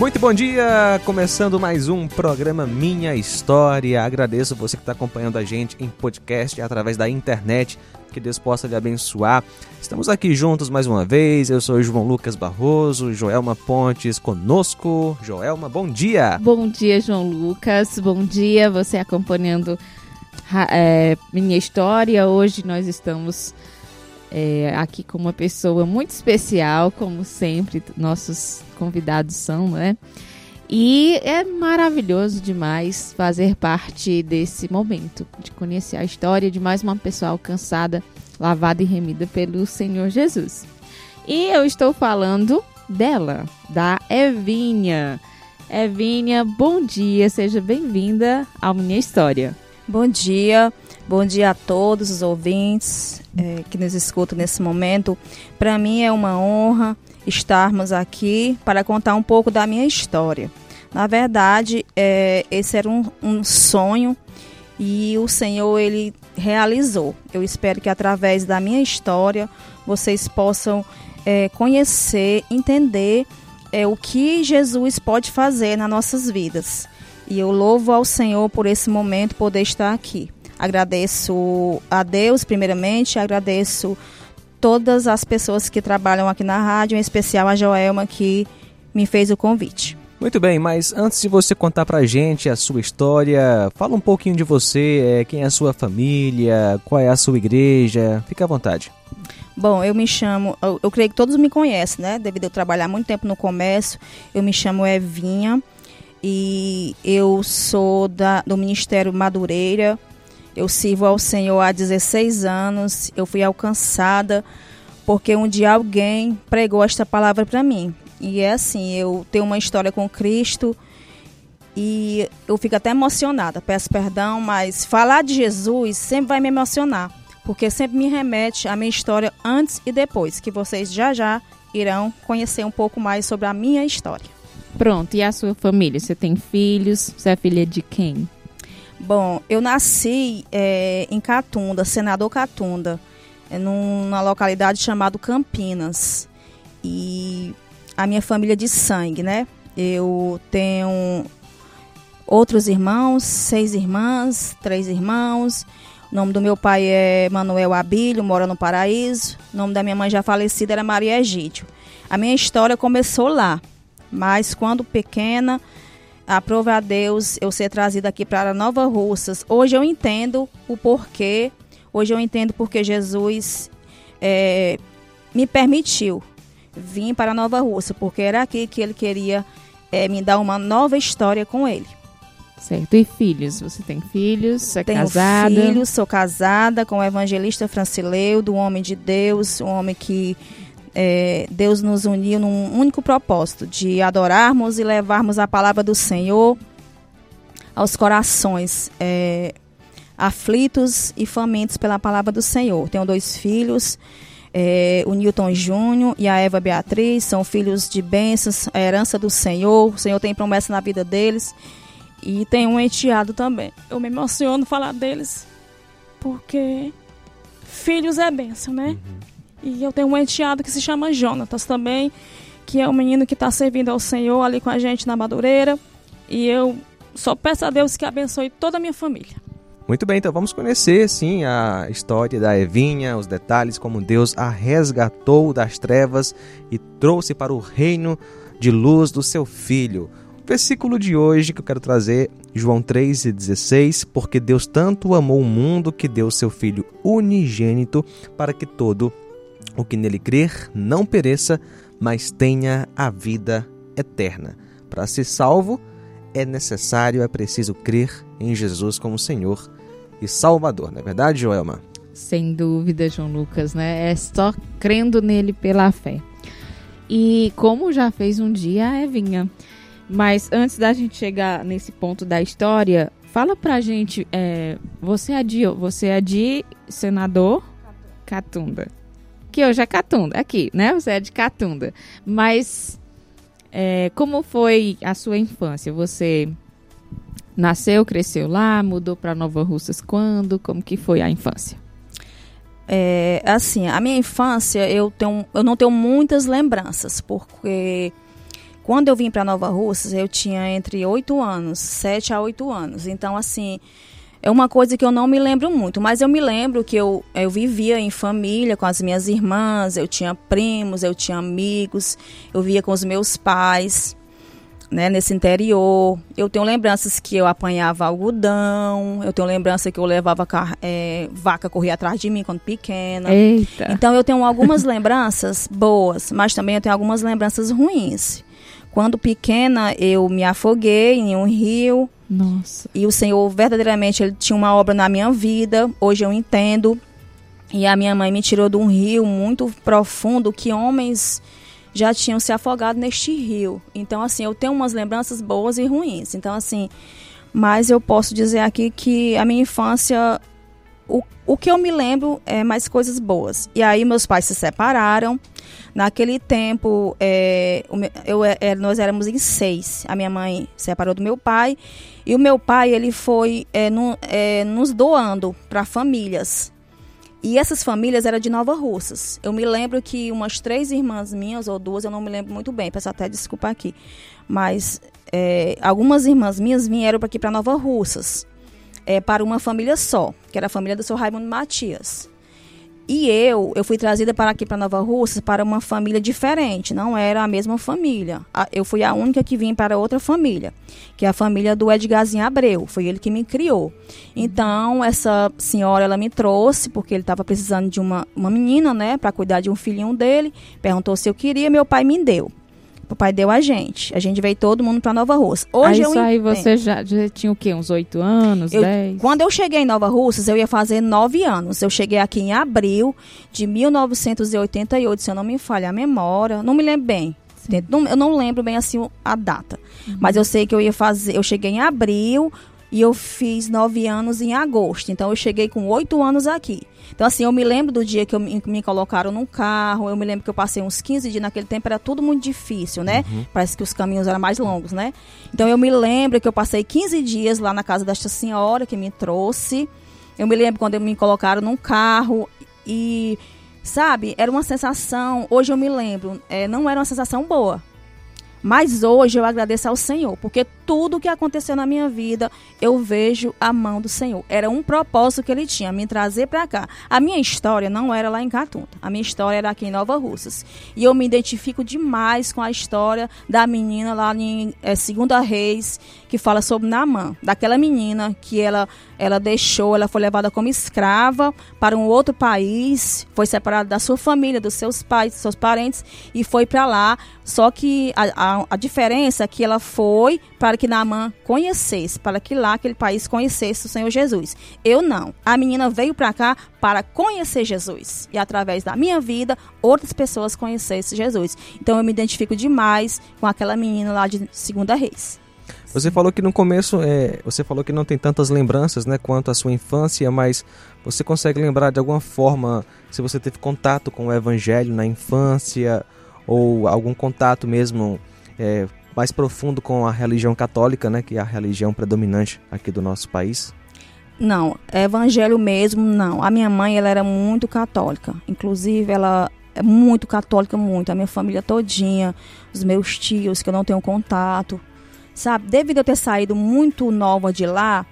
Muito bom dia! Começando mais um programa Minha História. Agradeço você que está acompanhando a gente em podcast através da internet. Que Deus possa lhe abençoar. Estamos aqui juntos mais uma vez. Eu sou João Lucas Barroso, Joelma Pontes conosco. Joelma, bom dia! Bom dia, João Lucas. Bom dia, você acompanhando é, Minha História. Hoje nós estamos é, aqui com uma pessoa muito especial, como sempre, nossos convidados são, né? E é maravilhoso demais fazer parte desse momento, de conhecer a história de mais uma pessoa alcançada, lavada e remida pelo Senhor Jesus. E eu estou falando dela, da Evinha. Evinha, bom dia, seja bem-vinda à minha história. Bom dia, bom dia a todos os ouvintes é, que nos escutam nesse momento. Para mim é uma honra estarmos aqui para contar um pouco da minha história. Na verdade, é, esse era um, um sonho e o Senhor ele realizou. Eu espero que através da minha história vocês possam é, conhecer, entender é, o que Jesus pode fazer nas nossas vidas. E eu louvo ao Senhor por esse momento poder estar aqui. Agradeço a Deus, primeiramente, agradeço todas as pessoas que trabalham aqui na rádio, em especial a Joelma, que me fez o convite. Muito bem, mas antes de você contar pra gente a sua história, fala um pouquinho de você, é, quem é a sua família, qual é a sua igreja, fique à vontade. Bom, eu me chamo, eu, eu creio que todos me conhecem, né? Devido a eu trabalhar muito tempo no comércio, eu me chamo Evinha, e eu sou da, do Ministério Madureira. Eu sirvo ao Senhor há 16 anos. Eu fui alcançada porque um dia alguém pregou esta palavra para mim. E é assim, eu tenho uma história com Cristo e eu fico até emocionada. Peço perdão, mas falar de Jesus sempre vai me emocionar, porque sempre me remete à minha história antes e depois, que vocês já já irão conhecer um pouco mais sobre a minha história. Pronto, e a sua família? Você tem filhos? Você é filha de quem? Bom, eu nasci é, em Catunda, Senador Catunda, é numa localidade chamada Campinas. E a minha família de sangue, né? Eu tenho outros irmãos, seis irmãs, três irmãos. O nome do meu pai é Manuel Abílio, mora no Paraíso. O nome da minha mãe já falecida era Maria Egídio. A minha história começou lá, mas quando pequena, aprove a Deus eu ser trazida aqui para Nova Russas. Hoje eu entendo o porquê, hoje eu entendo porque Jesus é, me permitiu vir para Nova Russa, porque era aqui que ele queria é, me dar uma nova história com ele. Certo. E filhos? Você tem filhos? É Tenho casada? filhos, sou casada com o evangelista Francileu, do homem de Deus, um homem que é, Deus nos uniu num único propósito, de adorarmos e levarmos a palavra do Senhor aos corações é, aflitos e famintos pela palavra do Senhor. Tenho dois filhos, é, o Newton Júnior e a Eva Beatriz, são filhos de bênçãos, a herança do Senhor, o Senhor tem promessa na vida deles. E tem um enteado também. Eu me emociono falar deles, porque filhos é bênção, né? Uhum. E eu tenho um enteado que se chama Jonatas também, que é um menino que está servindo ao Senhor ali com a gente na Madureira. E eu só peço a Deus que abençoe toda a minha família. Muito bem, então vamos conhecer sim a história da Evinha, os detalhes como Deus a resgatou das trevas e trouxe para o reino de luz do seu filho. O versículo de hoje que eu quero trazer, João 3,16, porque Deus tanto amou o mundo que deu seu filho unigênito para que todo o que nele crer não pereça, mas tenha a vida eterna. Para ser salvo, é necessário, é preciso crer em Jesus como Senhor e Salvador, não é verdade, Joelma? Sem dúvida, João Lucas, né? É só crendo nele pela fé. E como já fez um dia a Evinha. Mas antes da gente chegar nesse ponto da história, fala pra gente, é, você é de, você é de senador Catunda. Que hoje é Catunda, aqui, né? Você é de Catunda. Mas é, como foi a sua infância? Você nasceu, cresceu lá, mudou para Nova Russas quando? Como que foi a infância? É, assim, a minha infância eu tenho, eu não tenho muitas lembranças, porque quando eu vim para Nova Russas eu tinha entre 8 anos, 7 a 8 anos. Então, assim, é uma coisa que eu não me lembro muito, mas eu me lembro que eu, eu vivia em família com as minhas irmãs, eu tinha primos, eu tinha amigos, eu via com os meus pais né, nesse interior. Eu tenho lembranças que eu apanhava algodão, eu tenho lembrança que eu levava é, vaca correr atrás de mim quando pequena. Eita. Então eu tenho algumas lembranças boas, mas também eu tenho algumas lembranças ruins. Quando pequena, eu me afoguei em um rio. Nossa. E o Senhor verdadeiramente ele tinha uma obra na minha vida. Hoje eu entendo. E a minha mãe me tirou de um rio muito profundo que homens já tinham se afogado neste rio. Então, assim, eu tenho umas lembranças boas e ruins. Então, assim, mas eu posso dizer aqui que a minha infância, o, o que eu me lembro é mais coisas boas. E aí, meus pais se separaram. Naquele tempo, é, eu, é, nós éramos em seis. A minha mãe separou do meu pai. E o meu pai, ele foi é, no, é, nos doando para famílias. E essas famílias eram de Nova Russas. Eu me lembro que umas três irmãs minhas, ou duas, eu não me lembro muito bem, peço até desculpa aqui. Mas é, algumas irmãs minhas vieram aqui para Nova Russas, é, para uma família só, que era a família do seu Raimundo Matias. E eu, eu fui trazida para aqui para Nova Rússia para uma família diferente, não era a mesma família. Eu fui a única que vim para outra família, que é a família do Edgarzinho Abreu, foi ele que me criou. Então, essa senhora ela me trouxe porque ele estava precisando de uma, uma menina, né, para cuidar de um filhinho dele, perguntou se eu queria, meu pai me deu o pai deu a gente. A gente veio todo mundo para Nova Russa. Hoje aí, eu isso aí você já, já, tinha o quê? Uns oito anos, eu, dez? Quando eu cheguei em Nova Russas, eu ia fazer nove anos. Eu cheguei aqui em abril de 1988, se eu não me falha a memória. Não me lembro bem. Eu não lembro bem assim a data. Uhum. Mas eu sei que eu ia fazer. Eu cheguei em abril, e eu fiz nove anos em agosto. Então eu cheguei com oito anos aqui. Então, assim, eu me lembro do dia que eu, me, me colocaram num carro, eu me lembro que eu passei uns 15 dias, naquele tempo era tudo muito difícil, né? Uhum. Parece que os caminhos eram mais longos, né? Então eu me lembro que eu passei 15 dias lá na casa desta senhora que me trouxe. Eu me lembro quando me colocaram num carro e, sabe, era uma sensação, hoje eu me lembro, é, não era uma sensação boa. Mas hoje eu agradeço ao Senhor, porque tudo que aconteceu na minha vida, eu vejo a mão do Senhor. Era um propósito que ele tinha, me trazer para cá. A minha história não era lá em Catunta. A minha história era aqui em Nova Russas. E eu me identifico demais com a história da menina lá em é, Segunda Reis, que fala sobre Naamã, daquela menina que ela ela deixou, ela foi levada como escrava para um outro país, foi separada da sua família, dos seus pais, dos seus parentes e foi para lá. Só que a, a, a, diferença é que ela foi para que Naamã conhecesse, para que lá aquele país conhecesse o Senhor Jesus. Eu não. A menina veio para cá para conhecer Jesus e através da minha vida outras pessoas conhecessem Jesus. Então eu me identifico demais com aquela menina lá de Segunda Reis. Você falou que no começo, é, você falou que não tem tantas lembranças, né, quanto a sua infância, mas você consegue lembrar de alguma forma se você teve contato com o Evangelho na infância ou algum contato mesmo é, mais profundo com a religião católica, né, que é a religião predominante aqui do nosso país? Não, Evangelho mesmo não. A minha mãe ela era muito católica, inclusive ela é muito católica, muito. A minha família todinha, os meus tios que eu não tenho contato, Sabe, devido a ter saído muito nova de lá,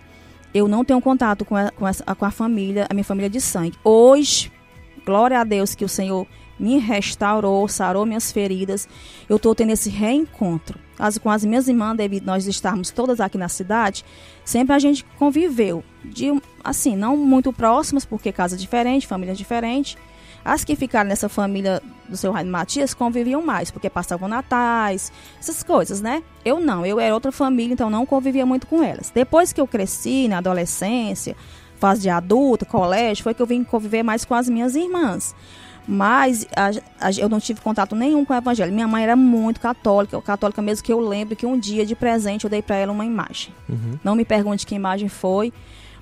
eu não tenho contato com a, com, a, com a família, a minha família de sangue. Hoje, glória a Deus que o Senhor me restaurou, sarou minhas feridas. Eu estou tendo esse reencontro. As, com as minhas irmãs, devido nós estarmos todas aqui na cidade, sempre a gente conviveu. De, assim, não muito próximas, porque casa diferente, família diferente. As que ficaram nessa família do seu Raio Matias conviviam mais, porque passavam natais, essas coisas, né? Eu não, eu era outra família, então não convivia muito com elas. Depois que eu cresci, na adolescência, fase de adulta, colégio, foi que eu vim conviver mais com as minhas irmãs. Mas a, a, eu não tive contato nenhum com o evangelho. Minha mãe era muito católica, católica mesmo que eu lembro que um dia de presente eu dei para ela uma imagem. Uhum. Não me pergunte que imagem foi,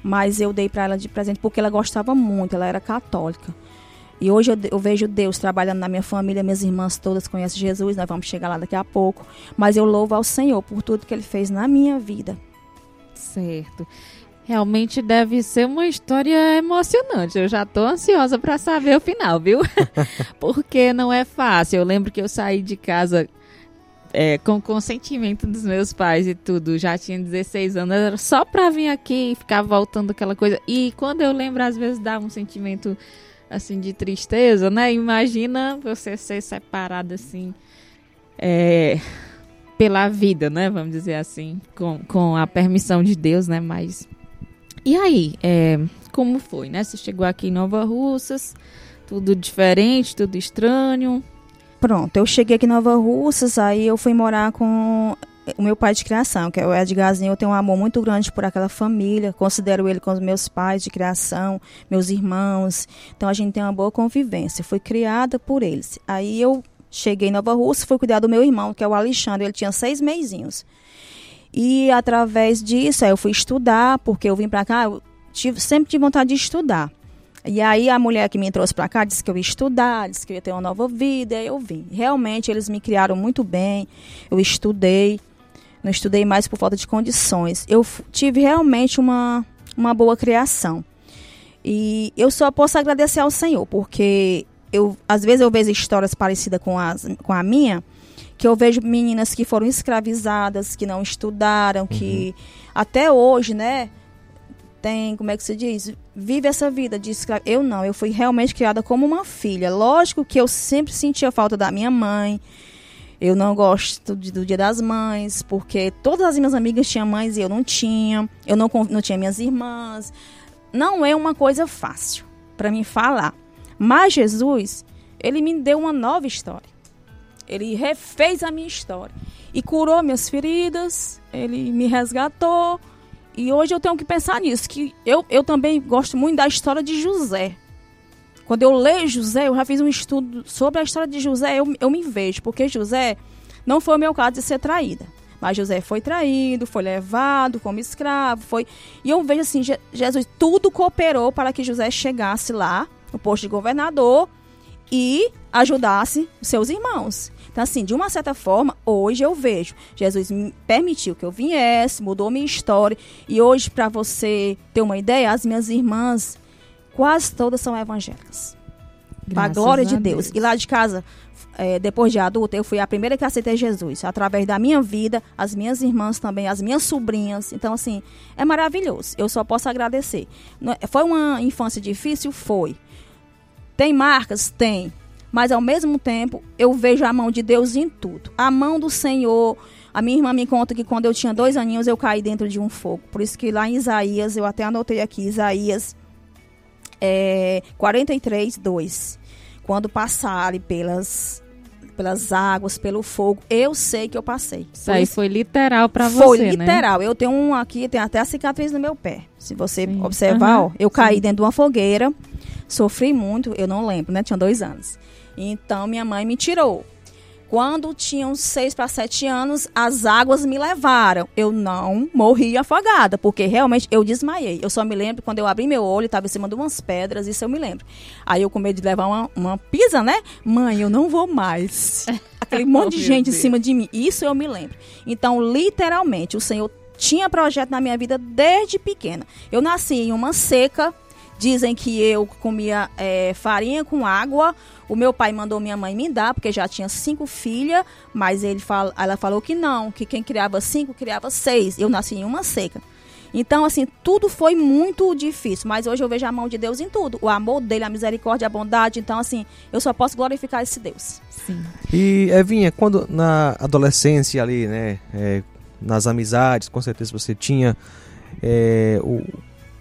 mas eu dei para ela de presente porque ela gostava muito, ela era católica. E hoje eu, eu, vejo Deus trabalhando na minha família, minhas irmãs todas conhecem Jesus, nós vamos chegar lá daqui a pouco. Mas eu louvo ao Senhor por tudo que Ele fez na minha vida. Certo. Realmente deve ser uma história emocionante. Eu já estou ansiosa para saber o final, viu? Porque não é fácil. Eu lembro que eu saí de casa é, com consentimento dos meus pais e tudo. Já tinha 16 anos, era só para vir aqui e ficar voltando aquela coisa. E quando eu lembro, às vezes dá um sentimento assim de tristeza, né? Imagina você ser separado assim. É, pela vida, né? Vamos dizer assim, com, com a permissão de Deus, né? Mas e aí, é, como foi, né? Você chegou aqui em Nova Russas, tudo diferente, tudo estranho. Pronto, eu cheguei aqui em Nova Russas, aí eu fui morar com o meu pai de criação, que é o Edgarzinho. Eu tenho um amor muito grande por aquela família, considero ele como meus pais de criação, meus irmãos. Então a gente tem uma boa convivência. Fui criada por eles. Aí eu cheguei em Nova Russa, fui cuidar do meu irmão, que é o Alexandre. Ele tinha seis meizinhos. E através disso, eu fui estudar, porque eu vim para cá, eu tive, sempre tive vontade de estudar. E aí a mulher que me trouxe para cá disse que eu ia estudar, disse que eu ia ter uma nova vida, eu vim. Realmente eles me criaram muito bem, eu estudei, não estudei mais por falta de condições. Eu tive realmente uma, uma boa criação. E eu só posso agradecer ao Senhor, porque eu às vezes eu vejo histórias parecidas com, as, com a minha, que eu vejo meninas que foram escravizadas, que não estudaram, uhum. que até hoje, né, tem, como é que se diz, vive essa vida de escravo. Eu não, eu fui realmente criada como uma filha. Lógico que eu sempre sentia falta da minha mãe. Eu não gosto de, do Dia das Mães, porque todas as minhas amigas tinham mães e eu não tinha. Eu não, não tinha minhas irmãs. Não é uma coisa fácil para mim falar. Mas Jesus, ele me deu uma nova história. Ele refez a minha história e curou minhas feridas, ele me resgatou. E hoje eu tenho que pensar nisso, que eu, eu também gosto muito da história de José. Quando eu leio José, eu já fiz um estudo sobre a história de José, eu, eu me vejo, porque José não foi o meu caso de ser traída. Mas José foi traído, foi levado como escravo, foi. E eu vejo assim, Jesus, tudo cooperou para que José chegasse lá, no posto de governador, e ajudasse seus irmãos. Então, assim, de uma certa forma, hoje eu vejo. Jesus me permitiu que eu viesse, mudou minha história. E hoje, para você ter uma ideia, as minhas irmãs, quase todas são evangélicas. Para a glória de Deus. Deus. E lá de casa, é, depois de adulta, eu fui a primeira que aceitei Jesus. Através da minha vida, as minhas irmãs também, as minhas sobrinhas. Então, assim, é maravilhoso. Eu só posso agradecer. É, foi uma infância difícil? Foi. Tem marcas? Tem mas ao mesmo tempo eu vejo a mão de Deus em tudo. A mão do Senhor. A minha irmã me conta que quando eu tinha dois aninhos eu caí dentro de um fogo. Por isso que lá em Isaías, eu até anotei aqui, Isaías é, 43, 2. Quando passarem pelas pelas águas, pelo fogo. Eu sei que eu passei. Isso aí foi literal para você, Foi né? literal. Né? Eu tenho um aqui, tem até a cicatriz no meu pé. Se você Sim. observar, uhum. ó, eu caí Sim. dentro de uma fogueira, sofri muito, eu não lembro, né? Tinha dois anos. Então minha mãe me tirou. Quando tinham seis para sete anos, as águas me levaram. Eu não morri afogada, porque realmente eu desmaiei. Eu só me lembro quando eu abri meu olho, estava em cima de umas pedras, isso eu me lembro. Aí eu com medo de levar uma, uma pisa, né? Mãe, eu não vou mais. Aquele monte de gente Deus. em cima de mim. Isso eu me lembro. Então, literalmente, o Senhor tinha projeto na minha vida desde pequena. Eu nasci em uma seca. Dizem que eu comia é, farinha com água o meu pai mandou minha mãe me dar, porque já tinha cinco filhas, mas ele fala, ela falou que não, que quem criava cinco, criava seis. Eu nasci em uma seca. Então, assim, tudo foi muito difícil, mas hoje eu vejo a mão de Deus em tudo. O amor dele, a misericórdia, a bondade. Então, assim, eu só posso glorificar esse Deus. Sim. E, Evinha, quando na adolescência ali, né, é, nas amizades, com certeza você tinha é, o,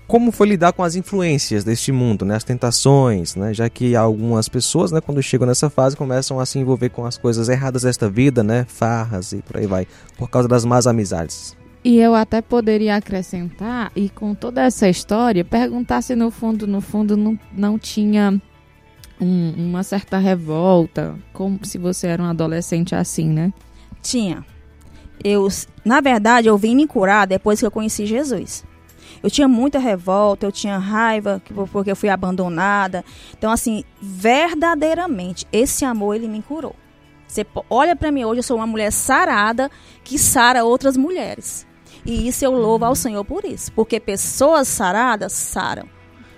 como foi lidar com as influências deste mundo, né, as tentações, né, já que algumas pessoas, né, quando chegam nessa fase, começam a se envolver com as coisas erradas desta vida, né, farras e por aí vai, por causa das más amizades. E eu até poderia acrescentar, e com toda essa história, perguntar se no fundo, no fundo, não, não tinha um- uma certa revolta, como se você era um adolescente assim, né? Tinha. Eu, na verdade, eu vim me curar depois que eu conheci Jesus. Eu tinha muita revolta, eu tinha raiva que- porque eu fui abandonada. Então, assim, verdadeiramente, esse amor ele me curou. Você olha pra mim hoje, eu sou uma mulher sarada que sara outras mulheres. E isso eu louvo ao Senhor por isso, porque pessoas saradas saram.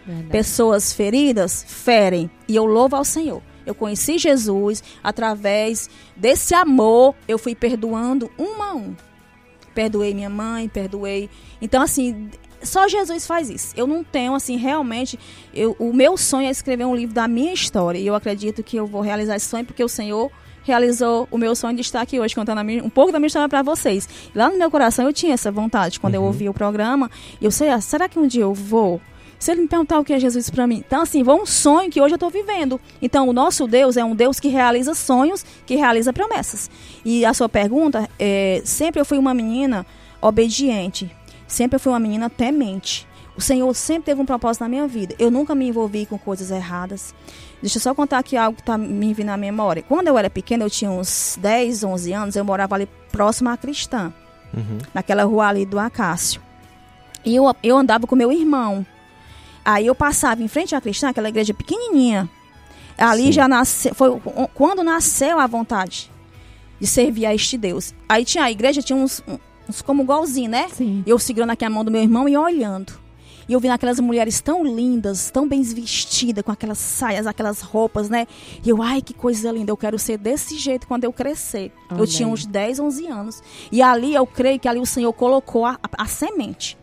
Verdade. Pessoas feridas ferem. E eu louvo ao Senhor. Eu conheci Jesus através desse amor. Eu fui perdoando um a um. Perdoei minha mãe, perdoei. Então, assim, só Jesus faz isso. Eu não tenho, assim, realmente. Eu, o meu sonho é escrever um livro da minha história. E eu acredito que eu vou realizar esse sonho porque o Senhor realizou o meu sonho de estar aqui hoje contando a minha- um pouco da minha história para vocês. Lá no meu coração eu tinha essa vontade quando eu ouvi o programa. Eu sei, ah, será que um dia eu vou? Se ele me perguntar o que é Jesus para mim. Então, assim, foi um sonho que hoje eu estou vivendo. Então, o nosso Deus é um Deus que realiza sonhos, que realiza promessas. E a sua pergunta, é, sempre eu fui uma menina obediente. Sempre eu fui uma menina temente. O Senhor sempre teve um propósito na minha vida. Eu nunca me envolvi com coisas erradas. Deixa eu só contar aqui algo que está me vindo na memória. Quando eu era pequena, eu tinha uns 10, 11 anos, eu morava ali próximo à Cristã Uhum. naquela rua ali do Acácio. E eu, eu andava com meu irmão. Aí eu passava em frente à cristã, aquela igreja pequenininha. Ali Sim. já nasceu, foi quando nasceu a vontade de servir a este Deus. Aí tinha a igreja, tinha uns como golzinho, né? Sim. Eu segurando aqui a mão do meu irmão e olhando. E eu vendo aquelas mulheres tão lindas, tão bem vestidas, com aquelas saias, aquelas roupas, né? E eu, ai, que coisa linda, eu quero ser desse jeito quando eu crescer. Olha eu tinha uns 10, 11 anos. E ali eu creio que ali o Senhor colocou a, a- a semente.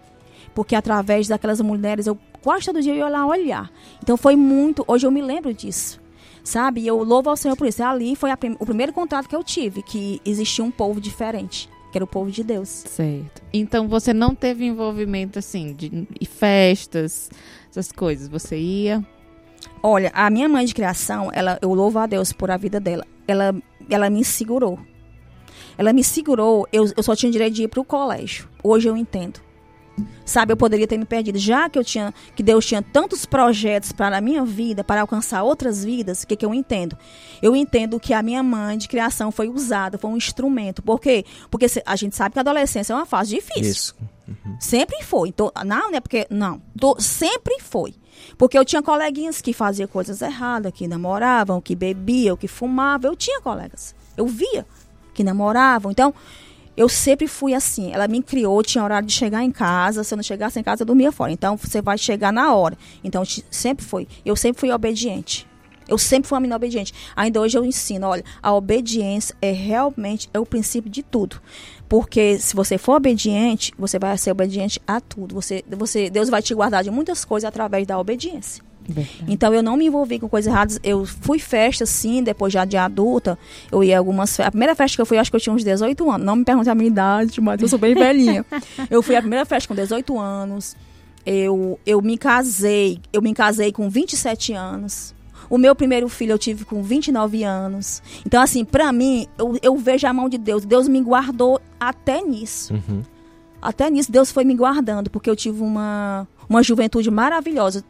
Porque através daquelas mulheres, eu quase todo dia eu ia lá olhar. Então foi muito, hoje eu me lembro disso. Sabe? E eu louvo ao Senhor por isso. Ali foi prim- o primeiro contato que eu tive, que existia um povo diferente, que era o povo de Deus. Certo. Então você não teve envolvimento assim de festas, essas coisas. Você ia. Olha, a minha mãe de criação, ela, eu louvo a Deus por a vida dela. Ela, ela me segurou. Ela me segurou, eu, eu só tinha direito de ir para o colégio. Hoje eu entendo. Sabe, eu poderia ter me perdido. Já que eu tinha, que Deus tinha tantos projetos para a minha vida, para alcançar outras vidas, o que, que eu entendo? Eu entendo que a minha mãe de criação foi usada, foi um instrumento. Por quê? Porque a gente sabe que a adolescência é uma fase difícil. Isso. Sempre foi. Então, não, não é porque. Não. Tô- sempre foi. Porque eu tinha coleguinhas que faziam coisas erradas, que namoravam, que bebiam, que fumavam. Eu tinha colegas. Eu via que namoravam. Então, eu sempre fui assim. Ela me criou, tinha horário de chegar em casa. Se eu não chegasse em casa, eu dormia fora. Então, você vai chegar na hora. Então, sempre foi. Eu sempre fui obediente. Eu sempre fui uma menina obediente. Ainda hoje eu ensino, olha, a obediência é realmente é o princípio de tudo. Porque se você for obediente, você vai ser obediente a tudo. Você, você, Deus vai te guardar de muitas coisas através da obediência. Verdade. Então eu não me envolvi com coisas erradas. Eu fui festa, sim, depois já de adulta. Eu ia algumas festas. A primeira festa que eu fui, acho que eu tinha uns 18 anos. Não me pergunte a minha idade, mas eu sou bem velhinha. eu fui a primeira festa com 18 anos. Eu, eu me casei. Eu me casei com 27 anos. O meu primeiro filho eu tive com 29 anos. Então, assim, pra mim, eu, eu vejo a mão de Deus. Deus me guardou até nisso. Uhum. Até nisso, Deus foi me guardando, porque eu tive uma, uma juventude maravilhosa.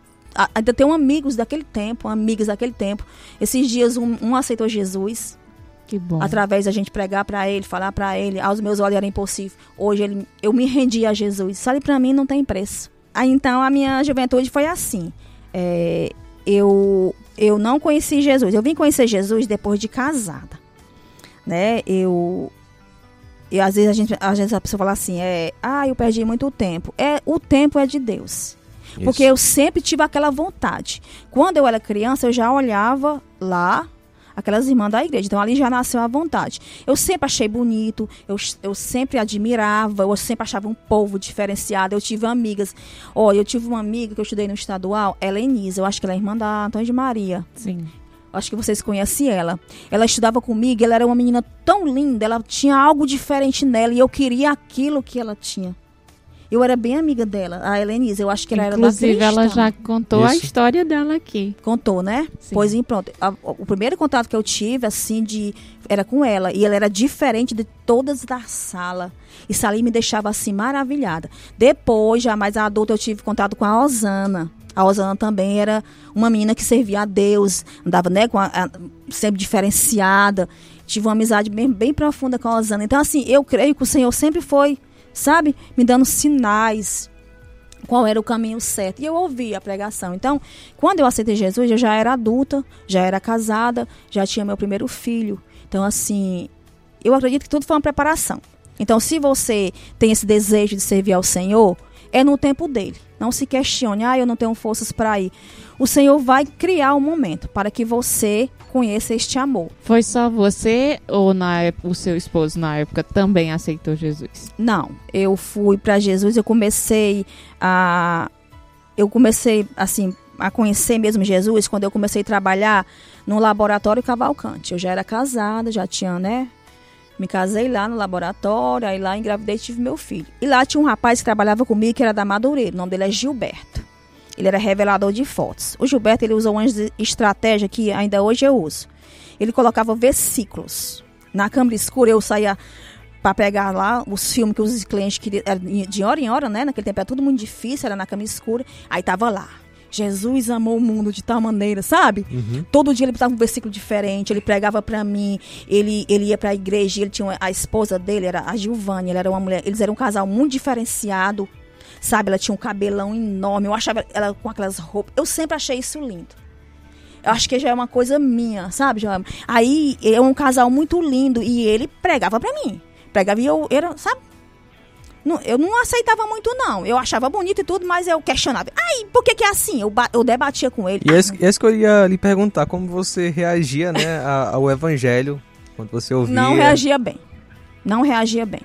Ainda tenho amigos daquele tempo, amigas daquele tempo. Esses dias, um, um aceitou Jesus, Que bom. através da gente pregar para ele, falar para ele. Aos meus olhos era impossível. Hoje, ele, eu me rendi a Jesus. Sabe, para mim não tem preço. Aí, então, a minha juventude foi assim. É, eu, eu não conheci Jesus. Eu vim conhecer Jesus depois de casada. Né? Eu, e às vezes a gente, às vezes a pessoa fala assim, é, ah, eu perdi muito tempo. É, o tempo é de Deus. Porque eu sempre tive aquela vontade. Quando eu era criança, eu já olhava lá aquelas irmãs da igreja. Então ali já nasceu a vontade. Eu sempre achei bonito, eu, eu sempre admirava, eu sempre achava um povo diferenciado. Eu tive amigas. Olha, eu tive uma amiga que eu estudei no estadual, ela é Enisa, eu acho que ela é irmã da Antônia de Maria. Sim. Acho que vocês conhecem ela. Ela estudava comigo, ela era uma menina tão linda, ela tinha algo diferente nela e eu queria aquilo que ela tinha. Eu era bem amiga dela, a Helenise. Eu acho que ela Inclusive, era da ela Cristã. já contou a Isso. história dela aqui. Contou, né? Sim. Pois pronto. A- o primeiro contato que eu tive, assim, de era com ela. E ela era diferente de todas da sala. Isso ali me deixava, assim, maravilhada. Depois, já mais adulta, eu tive contato com a Osana. A Osana também era uma menina que servia a Deus, andava né, com a, a, sempre diferenciada. Tive uma amizade bem, bem profunda com a Osana. Então, assim, eu creio que o Senhor sempre foi, sabe, me dando sinais, qual era o caminho certo. E eu ouvi a pregação. Então, quando eu aceitei Jesus, eu já era adulta, já era casada, já tinha meu primeiro filho. Então, assim, eu acredito que tudo foi uma preparação. Então, se você tem esse desejo de servir ao Senhor, é no tempo dele. Não se questione, ah, eu não tenho forças para ir. O Senhor vai criar um momento para que você conheça este amor. Foi só você ou na o seu esposo na época também aceitou Jesus? Não, eu fui para Jesus, eu comecei a eu comecei assim a conhecer mesmo Jesus quando eu comecei a trabalhar no laboratório Cavalcante. Eu já era casada, já tinha, né, me casei lá no laboratório, aí lá engravidei e tive meu filho. E lá tinha um rapaz que trabalhava comigo, que era da Madureira, o nome dele é Gilberto. Ele era revelador de fotos. O Gilberto, ele usou uma estratégia que ainda hoje eu uso. Ele colocava versículos. Na câmera escura, eu saía para pegar lá os filmes que os clientes queriam, de hora em hora, né? Naquele tempo era tudo muito difícil, era na câmera escura. Aí tava lá Jesus amou o mundo de tal maneira, sabe? Uhum. Todo dia ele botava um versículo diferente, ele pregava para mim, ele, ele ia para a igreja, ele tinha uma, a esposa dele era a Giovanni, ela era uma mulher, eles eram um casal muito diferenciado, sabe? Ela tinha um cabelão enorme, eu achava ela com aquelas roupas, eu sempre achei isso lindo. Eu acho que já é uma coisa minha, sabe? Já, aí é um casal muito lindo e ele pregava para mim. Pregava e eu era, sabe? Não, eu não aceitava muito, não. Eu achava bonito e tudo, mas eu questionava. Ai, por que, que é assim? Eu, eu debatia com ele. E esse, esse que eu ia lhe perguntar, como você reagia né, ao evangelho quando você ouvia? Não reagia bem. Não reagia bem.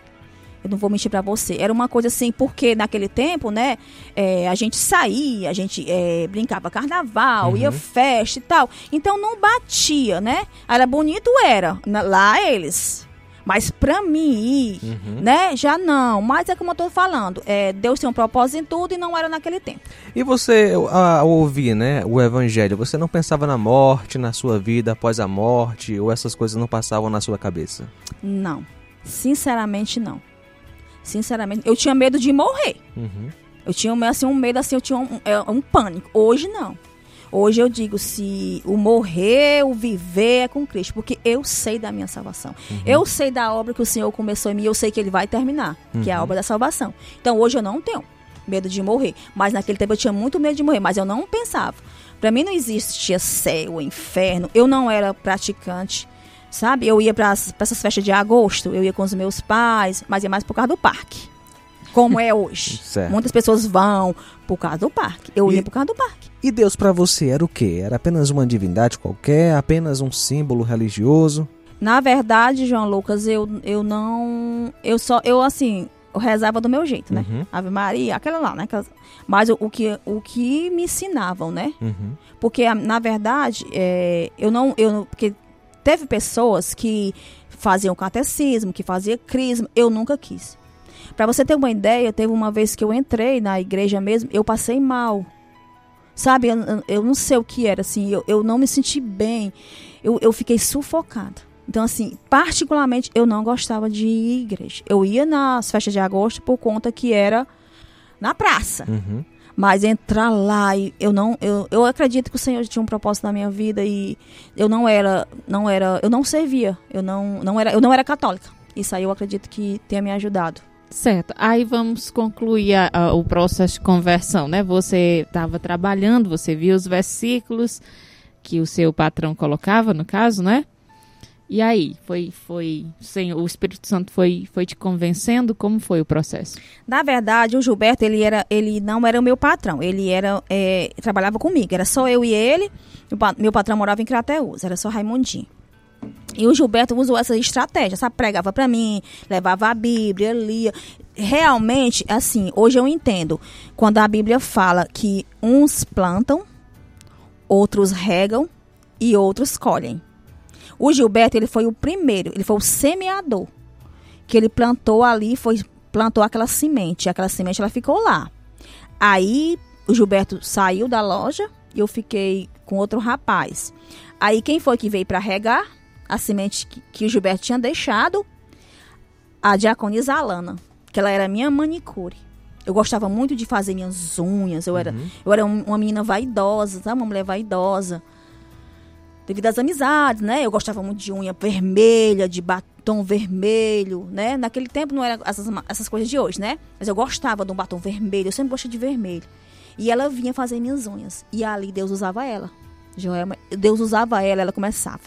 Eu não vou mentir para você. Era uma coisa assim, porque naquele tempo, né, é, a gente saía, a gente é, brincava carnaval, uhum. ia festa e tal. Então não batia, né? Era bonito, era. Lá eles. Mas para mim, uhum. né, já não. Mas é como eu tô falando, é, Deus tem um propósito em tudo e não era naquele tempo. E você, ao ouvir, né, o evangelho, você não pensava na morte, na sua vida após a morte, ou essas coisas não passavam na sua cabeça? Não. Sinceramente, não. Sinceramente, eu tinha medo de morrer. Uhum. Eu tinha assim, um medo, assim, eu tinha um, é, um pânico. Hoje, não. Hoje eu digo se o morrer, o viver é com Cristo, porque eu sei da minha salvação. Uhum. Eu sei da obra que o Senhor começou em mim, eu sei que ele vai terminar, uhum. que é a uhum. obra da salvação. Então hoje eu não tenho medo de morrer, mas naquele tempo eu tinha muito medo de morrer, mas eu não pensava. Para mim não existia céu, inferno. Eu não era praticante, sabe? Eu ia para essas festas de agosto, eu ia com os meus pais, mas ia mais por causa do parque como é hoje. Certo. Muitas pessoas vão por causa do parque. Eu e, ia por causa do parque. E Deus para você era o quê? Era apenas uma divindade qualquer? Apenas um símbolo religioso? Na verdade, João Lucas, eu, eu não. Eu só. Eu assim. Eu rezava do meu jeito, né? Uhum. Ave Maria, aquela lá, né? Mas o, o, que, o que me ensinavam, né? Uhum. Porque, na verdade, é, eu não. Eu, porque teve pessoas que faziam catecismo, que faziam crisma. Eu nunca quis. Para você ter uma ideia, teve uma vez que eu entrei na igreja mesmo, eu passei mal. Sabe, eu, eu não sei o que era, assim, eu, eu não me senti bem. Eu, eu fiquei sufocada. Então, assim, particularmente, eu não gostava de ir à igreja. Eu ia nas festas de agosto por conta que era na praça. Uhum. Mas entrar lá e eu não eu, eu acredito que o Senhor tinha um propósito na minha vida e eu não era não era eu não servia, eu não não era eu não era católica. Isso aí eu acredito que tenha me ajudado. Certo. Aí vamos concluir a, a, o processo de conversão, né? Você estava trabalhando, você viu os versículos que o seu patrão colocava, no caso, né? E aí, foi, foi, sim, o Espírito Santo foi, foi te convencendo? Como foi o processo? Na verdade, o Gilberto, ele, era, ele não era o meu patrão, ele era, é, trabalhava comigo, era só eu e ele, meu patrão morava em Crateus, era só Raimundinho. E o Gilberto usou essa estratégia, sabe? Pregava para mim, levava a Bíblia, lia. Realmente, assim, hoje eu entendo. Quando a Bíblia fala que uns plantam, outros regam e outros colhem. O Gilberto, ele foi o primeiro, ele foi o semeador. Que ele plantou ali, foi plantou aquela semente. Aquela semente, ela ficou lá. Aí, o Gilberto saiu da loja e eu fiquei com outro rapaz. Aí, quem foi que veio para regar? a semente que, que o Gilberto tinha deixado, a diaconisa Alana, que ela era minha manicure. Eu gostava muito de fazer minhas unhas. Eu era, eu era um- uma menina vaidosa, sabe? Uma mulher vaidosa. Devido às amizades, né? Eu gostava muito de unha vermelha, de batom vermelho, né? Naquele tempo não era essas, essas coisas de hoje, né? Mas eu gostava de um batom vermelho. Eu sempre gostei de vermelho. E ela vinha fazer minhas unhas. E ali Deus usava ela. Joelma, Deus usava ela, ela começava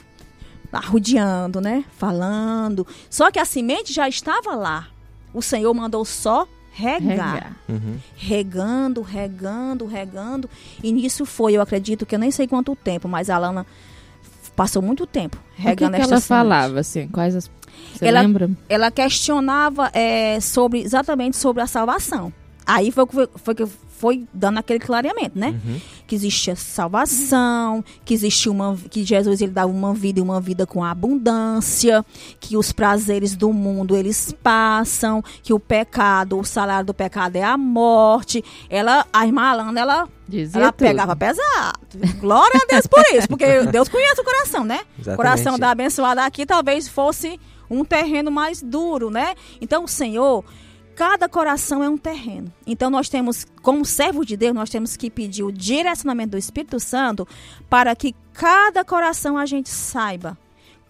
arrodeando, né? Falando. Só que a semente já estava lá. O Senhor mandou só regar. Regar. Uhum. Regando, regando, regando. E nisso foi, eu acredito que eu nem sei quanto tempo, mas a Lana passou muito tempo O que, regando que ela semente. falava, assim? Quais as... Você Ela- lembra? Ela questionava é, sobre exatamente sobre a salvação. Aí foi, que- foi que foi dando aquele clareamento, né? Que existia salvação, que existia uma que Jesus ele dava uma vida e uma vida com abundância, que os prazeres do mundo eles passam, que o pecado, o salário do pecado é a morte. Ela, a irmã Alana, ela Dizia ela tudo. pegava pesado. Glória a Deus por isso, porque Deus conhece o coração, né? O Exatamente. coração da abençoada aqui talvez fosse um terreno mais duro, né? Então, o Senhor, cada coração é um terreno. Então, nós temos, como servos de Deus, nós temos que pedir o direcionamento do Espírito Santo para que cada coração a gente saiba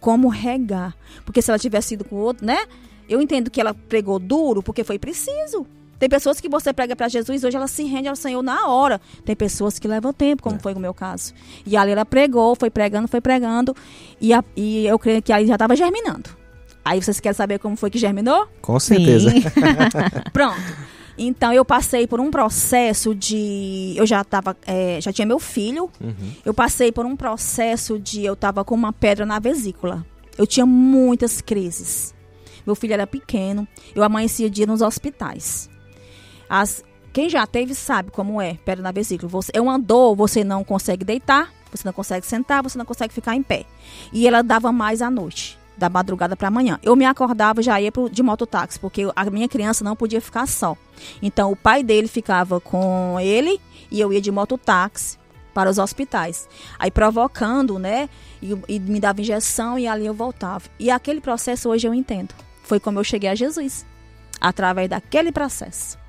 como regar. Porque se ela tivesse sido com o outro, né? Eu entendo que ela pregou duro porque foi preciso. Tem pessoas que você prega para Jesus, hoje ela se rende ao Senhor na hora. Tem pessoas que levam tempo, como foi o meu caso. E ali ela pregou, foi pregando, foi pregando. E, a- e eu creio que aí já estava germinando. Aí vocês querem saber como foi que germinou? Com certeza. Pronto. Então eu passei por um processo de. Eu já tava. é, já tinha meu filho. Uhum. Eu passei por um processo de. Eu tava com uma pedra na vesícula. Eu tinha muitas crises. Meu filho era pequeno. Eu amanhecia dia nos hospitais. As, quem já teve sabe como é pedra na vesícula. Você, é uma dor, você não consegue deitar, você não consegue sentar, você não consegue ficar em pé. E ela dava mais à noite, da madrugada para amanhã. Eu me acordava e já ia pro, de mototáxi, porque a minha criança não podia ficar só. Então o pai dele ficava com ele e eu ia de mototáxi para os hospitais. Aí provocando, né? E, e me dava injeção e ali eu voltava. E aquele processo hoje eu entendo. Foi como eu cheguei a Jesus. Através daquele processo.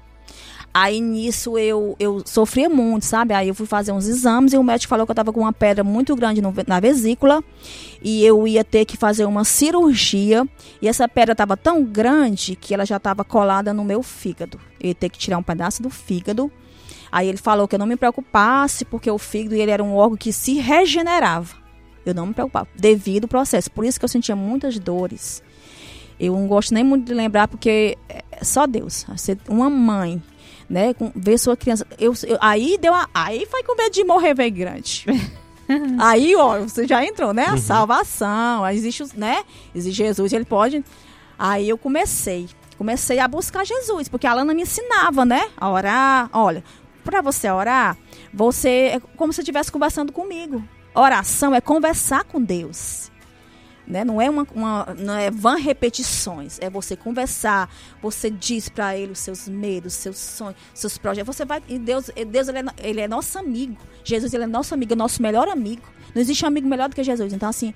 Aí nisso eu, eu sofria muito, sabe? Aí eu fui fazer uns exames e o médico falou que eu tava com uma pedra muito grande no- na vesícula e eu ia ter que fazer uma cirurgia. E essa pedra tava tão grande que ela já tava colada no meu fígado. Eu ia ter que tirar um pedaço do fígado. Aí ele falou que eu não me preocupasse porque o fígado ele era um órgão que se regenerava. Eu não me preocupava devido ao processo. Por isso que eu sentia muitas dores. Eu não gosto nem muito de lembrar porque é só Deus. Uma mãe, né, com, ver sua criança. Eu, eu- aí deu a, aí foi com medo de morrer veio grande. aí, ó, você já entrou, né? A salvação, aí existe, os- né? Existe Jesus, ele pode. Aí eu comecei, comecei a buscar Jesus, porque a Lana me ensinava, né? A orar. Olha, para você orar, você é como se estivesse conversando comigo. Oração é conversar com Deus. Né? Não é uma, uma não é vã repetições, é você conversar, você diz para ele os seus medos, seus sonhos, seus projetos. Você vai e Deus, Deus ele é, ele é nosso amigo. Jesus ele é nosso amigo, é nosso melhor amigo. Não existe um amigo melhor do que Jesus. Então assim,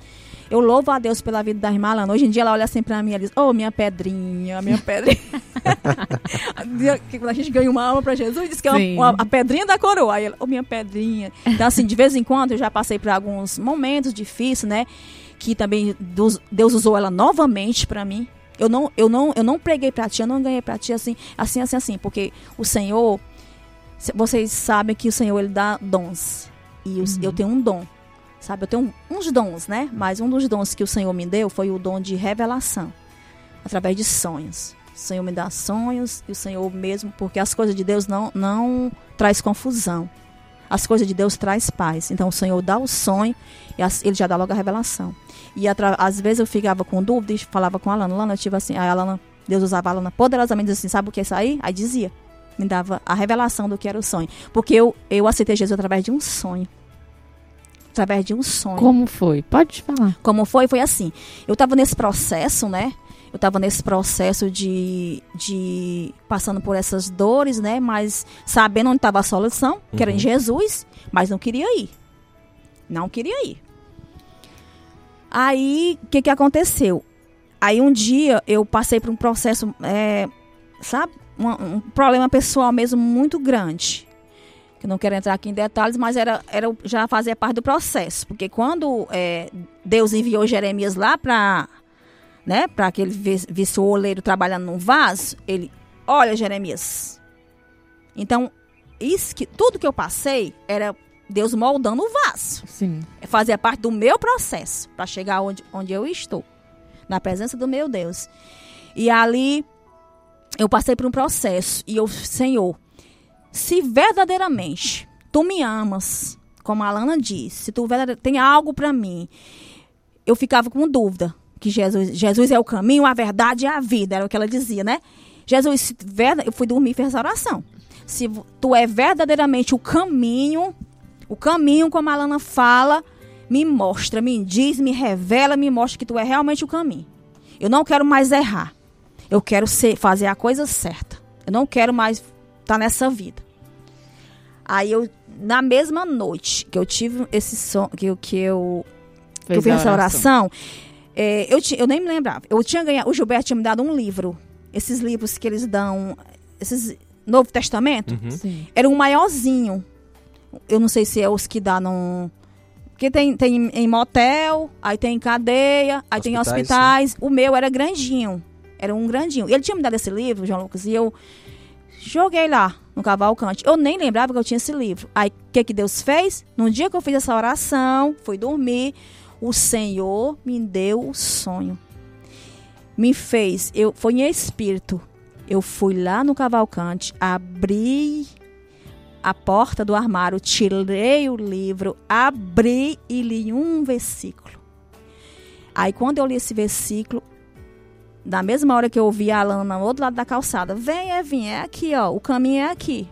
eu louvo a Deus pela vida da irmã Alana. Hoje em dia ela olha assim pra mim e diz: "Oh, minha pedrinha, minha pedrinha". Quando a gente ganha uma alma pra Jesus, diz que é uma- uma- a pedrinha da coroa. Aí ela, ô minha pedrinha. Então, assim, de vez em quando eu já passei por alguns momentos difíceis, né? Que também Deus, Deus usou ela novamente pra mim. Eu não, eu não, eu não preguei pra ti, eu não ganhei pra ti assim, assim, assim, assim, porque o Senhor, se- vocês sabem que o Senhor ele dá dons. E os- eu tenho um dom. Sabe, eu tenho uns dons, né? Mas um dos dons que o Senhor me deu foi o dom de revelação, através de sonhos. O Senhor me dá sonhos e o Senhor mesmo, porque as coisas de Deus não não traz confusão. As coisas de Deus traz paz. Então o Senhor dá o sonho e ele já dá logo a revelação. E atra- às vezes eu ficava com dúvida e falava com a Alana, Alana, eu tive assim, aí a Alana, Deus usava a Alana poderosamente assim, sabe o que é isso aí? Aí dizia, me dava a revelação do que era o sonho. Porque eu, eu aceitei Jesus através de um sonho. Através de um sonho. Como foi? Pode falar. Como foi? Foi assim. Eu tava nesse processo, né? Eu tava nesse processo de, de passando por essas dores, né? Mas sabendo onde estava a solução, que era em Jesus, mas não queria ir. Não queria ir. Aí, o que que aconteceu? Aí um dia eu passei por um processo, é, sabe? um, um problema pessoal mesmo muito grande. Que eu não quero entrar aqui em detalhes, mas era, era já fazia parte do processo. Porque quando é, Deus enviou Jeremias lá para né, para que ele visse o oleiro trabalhando num vaso, ele, olha Jeremias. Então, isso que, tudo que eu passei era Deus moldando o vaso. Sim. Fazia parte do meu processo para chegar onde, onde eu estou. Na presença do meu Deus. E ali eu passei por um processo. E eu, Senhor, se verdadeiramente tu me amas, como a Alana disse, se tu tem algo para mim, eu ficava com dúvida que Jesus, Jesus é o caminho, a verdade e a vida, era o que ela dizia, né? Jesus, se, eu fui dormir e fiz essa oração. Se tu é verdadeiramente o caminho, o caminho, como a Alana fala, me mostra, me diz, me revela, me mostra que tu é realmente o caminho. Eu não quero mais errar. Eu quero ser, fazer a coisa certa. Eu não quero mais estar tá nessa vida. Aí eu, na mesma noite que eu tive esse som, que, que eu, que eu fiz essa oração, é, eu, eu nem me lembrava. Eu tinha ganhado, o Gilberto tinha me dado um livro. Esses livros que eles dão, esses Novo Testamento, Uhum. era um maiorzinho. Eu não sei se é os que dá num. Porque tem, tem em motel, aí tem em cadeia, aí tem em Hospitais, hospitais. O meu era grandinho. Era um grandinho. E ele tinha me dado esse livro, João Lucas, e eu joguei lá no Cavalcante. Eu nem lembrava que eu tinha esse livro. Aí o que, que Deus fez? No dia que eu fiz essa oração, fui dormir, o Senhor me deu o sonho. Me fez, eu foi em espírito. Eu fui lá no Cavalcante, abri a porta do armário, tirei o livro, abri e li um versículo. Aí quando eu li esse versículo, da mesma hora que eu ouvi a Alana no outro lado da calçada, vem, Evinha, é aqui, ó, o caminho é aqui.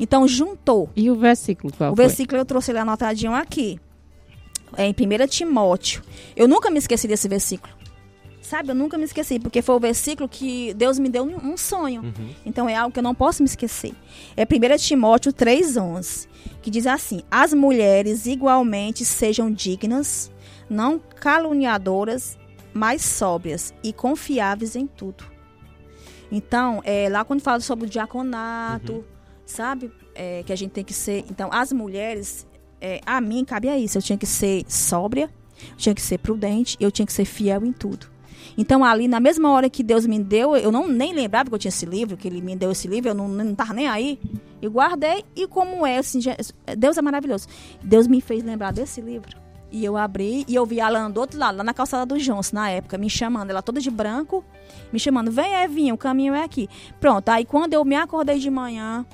Então juntou. E o versículo qual o foi? versículo eu trouxe ele anotadinho aqui. É em 1 Timóteo. Eu nunca me esqueci desse versículo. Sabe, eu nunca me esqueci, porque foi o versículo que Deus me deu um sonho. Então é algo que eu não posso me esquecer. É 1 Timóteo 3,11, que diz assim: As mulheres igualmente sejam dignas, não caluniadoras, mas sóbrias e confiáveis em tudo. Então, é, lá quando fala sobre o diaconato, sabe? É, que a gente tem que ser. Então, as mulheres, é, a mim cabe a isso. Eu tinha que ser sóbria, eu tinha que ser prudente, eu tinha que ser fiel em tudo. Então, ali, na mesma hora que Deus me deu, eu não nem lembrava que eu tinha esse livro, que Ele me deu esse livro, eu não, não nem aí. Eu guardei, e como é, assim, Deus é maravilhoso. Deus me fez lembrar desse livro. E eu abri, e eu vi ela do outro lado, lá na calçada do Johnson, na época, me chamando, ela toda de branco, me chamando, vem, Evinha, o caminho é aqui. Pronto, aí quando eu me acordei de manhã,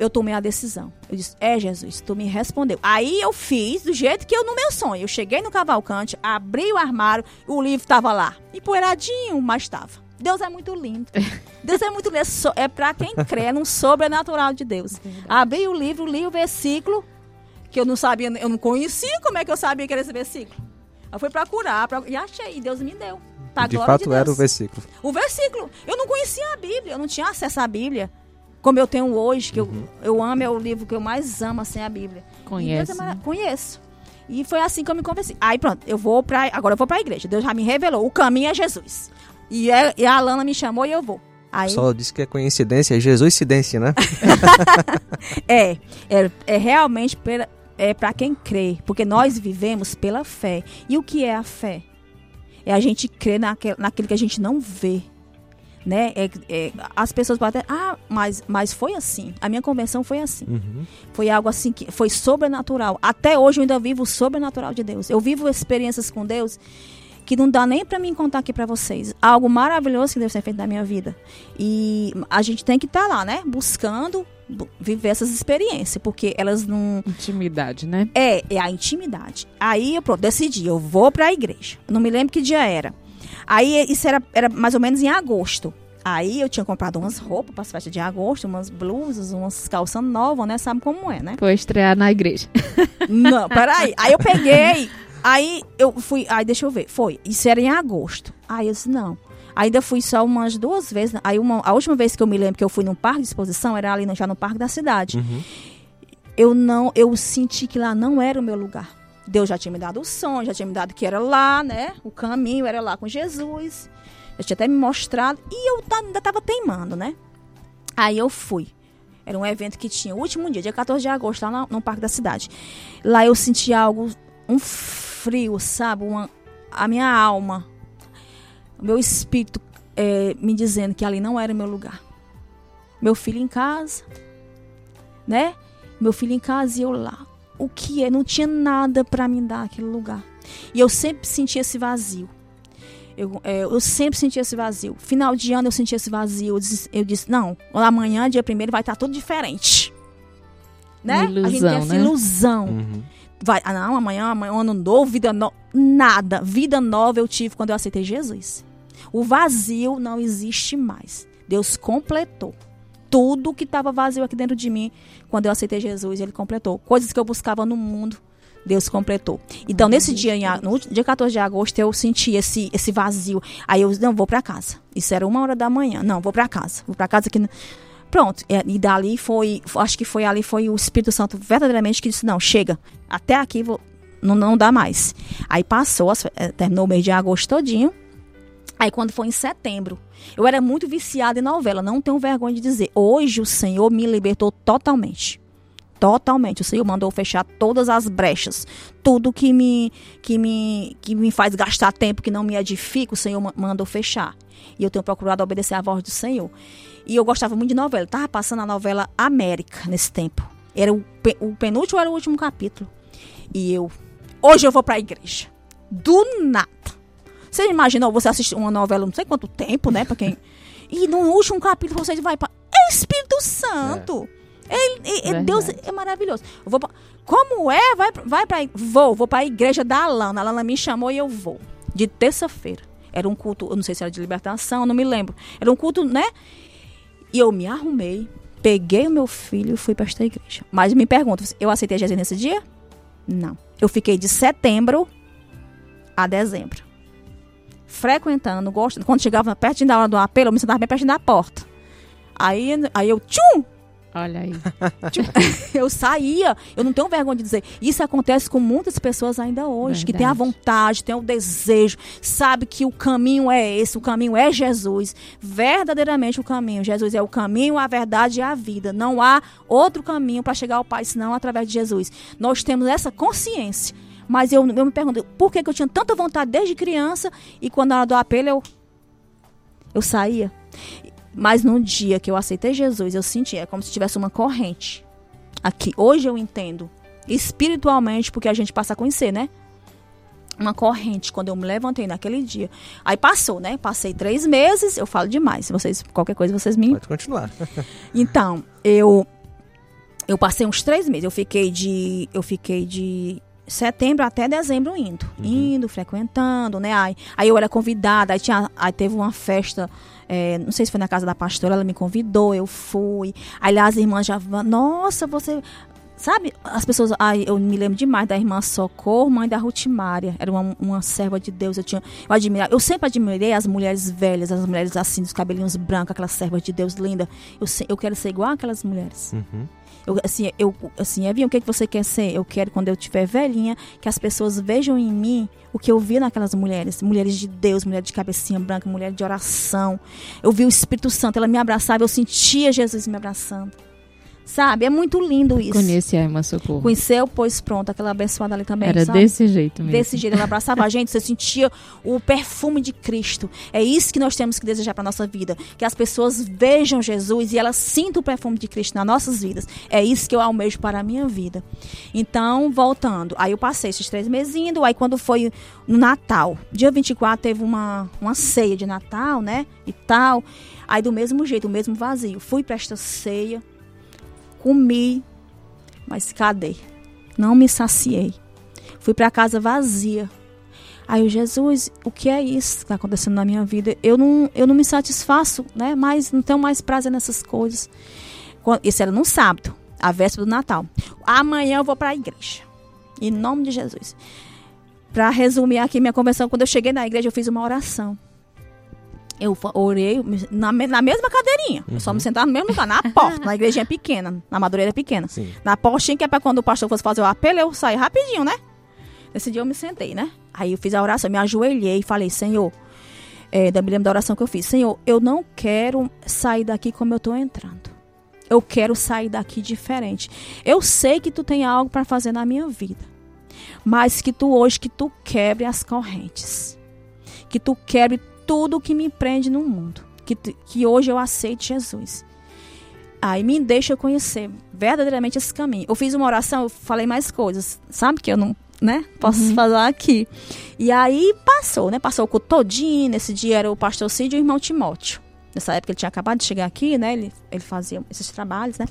eu tomei a decisão. Eu disse, é Jesus, tu me respondeu. Aí eu fiz do jeito que eu no meu sonho. Eu cheguei no Cavalcante, abri o armário, o livro estava lá. Empoeiradinho, mas estava. Deus é muito lindo. Deus é muito lindo. É, é para quem crê no sobrenatural de Deus. Abri o livro, li o versículo, que eu não sabia, eu não conhecia como é que eu sabia que era esse versículo. Eu fui procurar pra- e achei, e Deus me deu. Pra de glória fato de era o versículo. O versículo. Eu não conhecia a Bíblia, eu não tinha acesso à Bíblia. Como eu tenho hoje, que Uhum. eu, eu amo, é o livro que eu mais amo, assim, a Bíblia. Conhece, é mara- né? Conheço. E foi assim que eu me convenci. Aí pronto, eu vou pra. Agora eu vou pra igreja. Deus já me revelou. O caminho é Jesus. E, é- e a Alana me chamou e eu vou. Aí, Só disse que é coincidência, é Jesus cidência, né? é, é, é realmente pela, é para quem crê. Porque nós vivemos pela fé. E o que é a fé? É a gente crer naquele, naquilo que a gente não vê. Né? É, é, as pessoas podem até. Ah, mas, mas foi assim. A minha convenção foi assim. Uhum. Foi algo assim que foi sobrenatural. Até hoje eu ainda vivo o sobrenatural de Deus. Eu vivo experiências com Deus que não dá nem para mim contar aqui para vocês. Algo maravilhoso que Deus tem feito na minha vida. E a gente tem que estar lá, né? Buscando bu- viver essas experiências, porque elas não Intimidade, né? é, é a intimidade. Aí eu pronto, decidi, eu vou pra igreja. Eu não me lembro que dia era. Aí isso era, era mais ou menos em agosto. Aí eu tinha comprado umas roupas para as festas de agosto, umas blusas, umas calças novas, né? Sabe como é, né? Foi estrear na igreja. Não, peraí. Aí eu peguei, aí eu fui, aí deixa eu ver, foi, isso era em agosto. Aí eu disse, não. Ainda fui só umas duas vezes. Aí uma, a última vez que eu me lembro que eu fui num parque de exposição era ali no, já no parque da cidade. Uhum. Eu não, eu senti que lá não era o meu lugar. Deus já tinha me dado o som, já tinha me dado que era lá, né? O caminho era lá com Jesus. Já tinha até me mostrado. E eu ainda estava teimando, né? Aí eu fui. Era um evento que tinha o último dia, dia 14 de agosto, lá no, no Parque da Cidade. Lá eu senti algo, um frio, sabe? Uma, a minha alma, o meu espírito é, me dizendo que ali não era meu lugar. Meu filho em casa, né? Meu filho em casa e eu lá. O que é? Não tinha nada para me dar aquele lugar. E eu sempre senti esse vazio. Eu, é, eu, sempre senti esse vazio. Final de ano eu senti esse vazio. Eu disse, eu disse não, amanhã, dia primeiro, vai estar tudo diferente. Né? Ilusão, a gente tem essa né? ilusão. Uhum. Vai, ah, não, amanhã, amanhã, ano novo, vida nova. Nada. Vida nova eu tive quando eu aceitei Jesus. O vazio não existe mais. Deus completou. Tudo que estava vazio aqui dentro de mim, quando eu aceitei Jesus, Ele completou. Coisas que eu buscava no mundo, Deus completou. Então, nesse dia, em no dia 14 de agosto, eu senti esse, esse vazio. Aí eu, não, vou para casa. Isso era uma hora da manhã. Não, vou para casa. Vou para casa que Pronto, é, e dali foi, acho que foi ali, foi o Espírito Santo verdadeiramente que disse, não, chega, até aqui vou, não, não dá mais. Aí passou, as- eh, terminou o mês de agosto todinho, aí quando foi em setembro, eu era muito viciada em novela, não tenho vergonha de dizer, hoje o Senhor me libertou totalmente. Totalmente. O Senhor mandou fechar todas as brechas. Tudo que me, que me, que me faz gastar tempo, que não me edifica, o Senhor ma- mandou fechar. E eu tenho procurado obedecer à voz do Senhor. E eu gostava muito de novela. Tava passando a novela América nesse tempo. Era o, o penúltimo era o último capítulo. E eu, hoje eu vou pra igreja. Do nada. Você imaginou você assistir uma novela não sei quanto tempo, né? Pra quem. E no último capítulo você vai pra. É Espírito Santo. Ele- é- é- Deus Verdade. é maravilhoso. Eu vou pra- Como é? Vai, vai pra. Vou, vou pra igreja da Alana. A Alana me chamou e eu vou. De terça-feira. Era um culto, eu não sei se era de libertação, não me lembro. Era um culto, né? E eu me arrumei, peguei o meu filho e fui para esta igreja. Mas me pergunto, eu aceitei Jesus nesse dia? Não. Eu fiquei de setembro a dezembro. Frequentando, gostando. Quando chegava perto da hora do apelo, eu me sentava bem perto da porta. Aí, aí eu, tchum! Olha aí. eu saía. Eu não tenho vergonha de dizer. Isso acontece com muitas pessoas ainda hoje, que tem a Verdade. vontade, tem o desejo, sabe que o caminho é esse, o caminho é Jesus. Verdadeiramente o caminho. Jesus é o caminho, a verdade e a vida. Não há outro caminho para chegar ao Pai senão através de Jesus. Nós temos essa consciência. Mas eu, eu me pergunto, por que, que eu tinha tanta vontade desde criança e quando hora do apelo eu, eu saía? Mas no dia que eu aceitei Jesus, eu senti, é como se tivesse uma corrente. Aqui, hoje eu entendo, espiritualmente, porque a gente passa a conhecer, né? Uma corrente, quando eu me levantei naquele dia. Aí passou, né? Passei três meses, eu falo demais. Se vocês, qualquer coisa, vocês me Pode continuar. então, eu eu passei uns três meses. Eu fiquei de eu fiquei de setembro até dezembro indo, indo, frequentando, né? Aí, aí eu era convidada, aí, tinha, aí teve uma festa, é, não sei se foi na casa da pastora, ela me convidou, eu fui. Aí lá as irmãs já, nossa, você Sabe, as pessoas. Ai, eu me lembro demais da irmã Socorro, mãe da Ruth Mária. Era uma, uma serva de Deus. Eu tinha. Eu admirava. Eu sempre admirei as mulheres velhas, as mulheres assim, dos cabelinhos brancos, aquelas servas de Deus linda. Eu, eu quero ser igual aquelas mulheres. Uhum. Eu, assim, eu, assim, Evinha, o que, que você quer ser? Eu quero, quando eu tiver velhinha, que as pessoas vejam em mim o que eu vi naquelas mulheres. Mulheres de Deus, mulher de cabecinha branca, mulher de oração. Eu vi o Espírito Santo, ela me abraçava, eu sentia Jesus me abraçando. Sabe? É muito lindo isso. Conheci a irmã Socorro. Conheceu, pois pronto, aquela abençoada ali também. Era sabe? desse jeito mesmo. Desse jeito, ela abraçava a gente, você sentia o perfume de Cristo. É isso que nós temos que desejar para nossa vida, que as pessoas vejam Jesus e elas sintam o perfume de Cristo nas nossas vidas. É isso que eu almejo para a minha vida. Então, voltando, aí eu passei esses três meses indo, aí quando foi no Natal, dia 24 teve uma, uma ceia de Natal, né, e tal. Aí do mesmo jeito, o mesmo vazio. Fui para esta ceia, comi, mas cadê? Não me saciei. Fui para casa vazia. Aí eu, Jesus, o que é isso que está acontecendo na minha vida? Eu não, eu não me satisfaço, né? Mas não tenho mais prazer nessas coisas. Isso era no sábado, a véspera do Natal. Amanhã eu vou para a igreja. Em nome de Jesus. Para resumir aqui minha conversão, quando eu cheguei na igreja, eu fiz uma oração. Eu orei na, na mesma cadeirinha. Eu só me sentava no mesmo lugar, na porta. na igrejinha pequena, na madureira pequena. Sim. Na portinha, que é pra quando o pastor fosse fazer o apelo, eu saí rapidinho, né? Nesse dia eu me sentei, né? Aí eu fiz a oração, me ajoelhei e falei, Senhor, é, da- me lembro da oração que eu fiz, Senhor, eu não quero sair daqui como eu tô entrando. Eu quero sair daqui diferente. Eu sei que tu tem algo para fazer na minha vida. Mas que tu hoje que tu quebre as correntes. Que tu quebre tudo que me prende no mundo. Que, que hoje eu aceite Jesus. Aí me deixa conhecer verdadeiramente esse caminho. Eu fiz uma oração, eu falei mais coisas, sabe? Que eu não, né? Posso uhum. falar aqui. E aí passou, né? Passou o culto todinho. Nesse dia era o pastor Cid e o irmão Timóteo. Nessa época ele tinha acabado de chegar aqui, né? Ele, ele fazia esses trabalhos, né?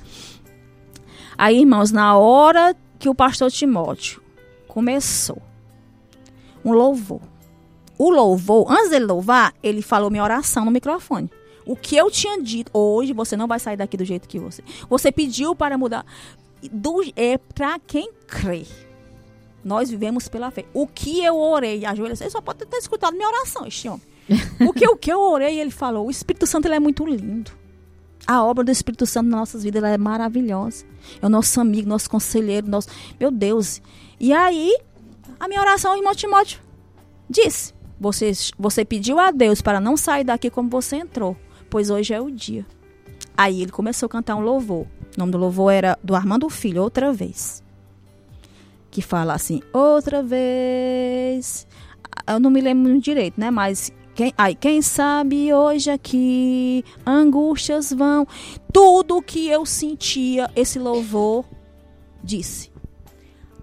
Aí, irmãos, na hora que o pastor Timóteo começou um louvor. O louvor, antes dele louvar, ele falou minha oração no microfone. O que eu tinha dito, hoje você não vai sair daqui do jeito que você. Você pediu para mudar. Do, é para quem crê. Nós vivemos pela fé. O que eu orei, ajoelhei, você só pode ter escutado minha oração, este homem. o que, o que eu orei, ele falou, o Espírito Santo ele é muito lindo. A obra do Espírito Santo nas nossas vidas é maravilhosa. É o nosso amigo, nosso conselheiro, nosso. Meu Deus. E aí, a minha oração, o irmão Timóteo disse: você, você pediu a Deus para não sair daqui como você entrou, pois hoje é o dia. Aí ele começou a cantar um louvor. O nome do louvor era do Armando Filho, outra vez. Que fala assim, outra vez. Eu não me lembro direito, né? Mas quem, ai, quem sabe hoje aqui angústias vão. Tudo que eu sentia, esse louvor disse.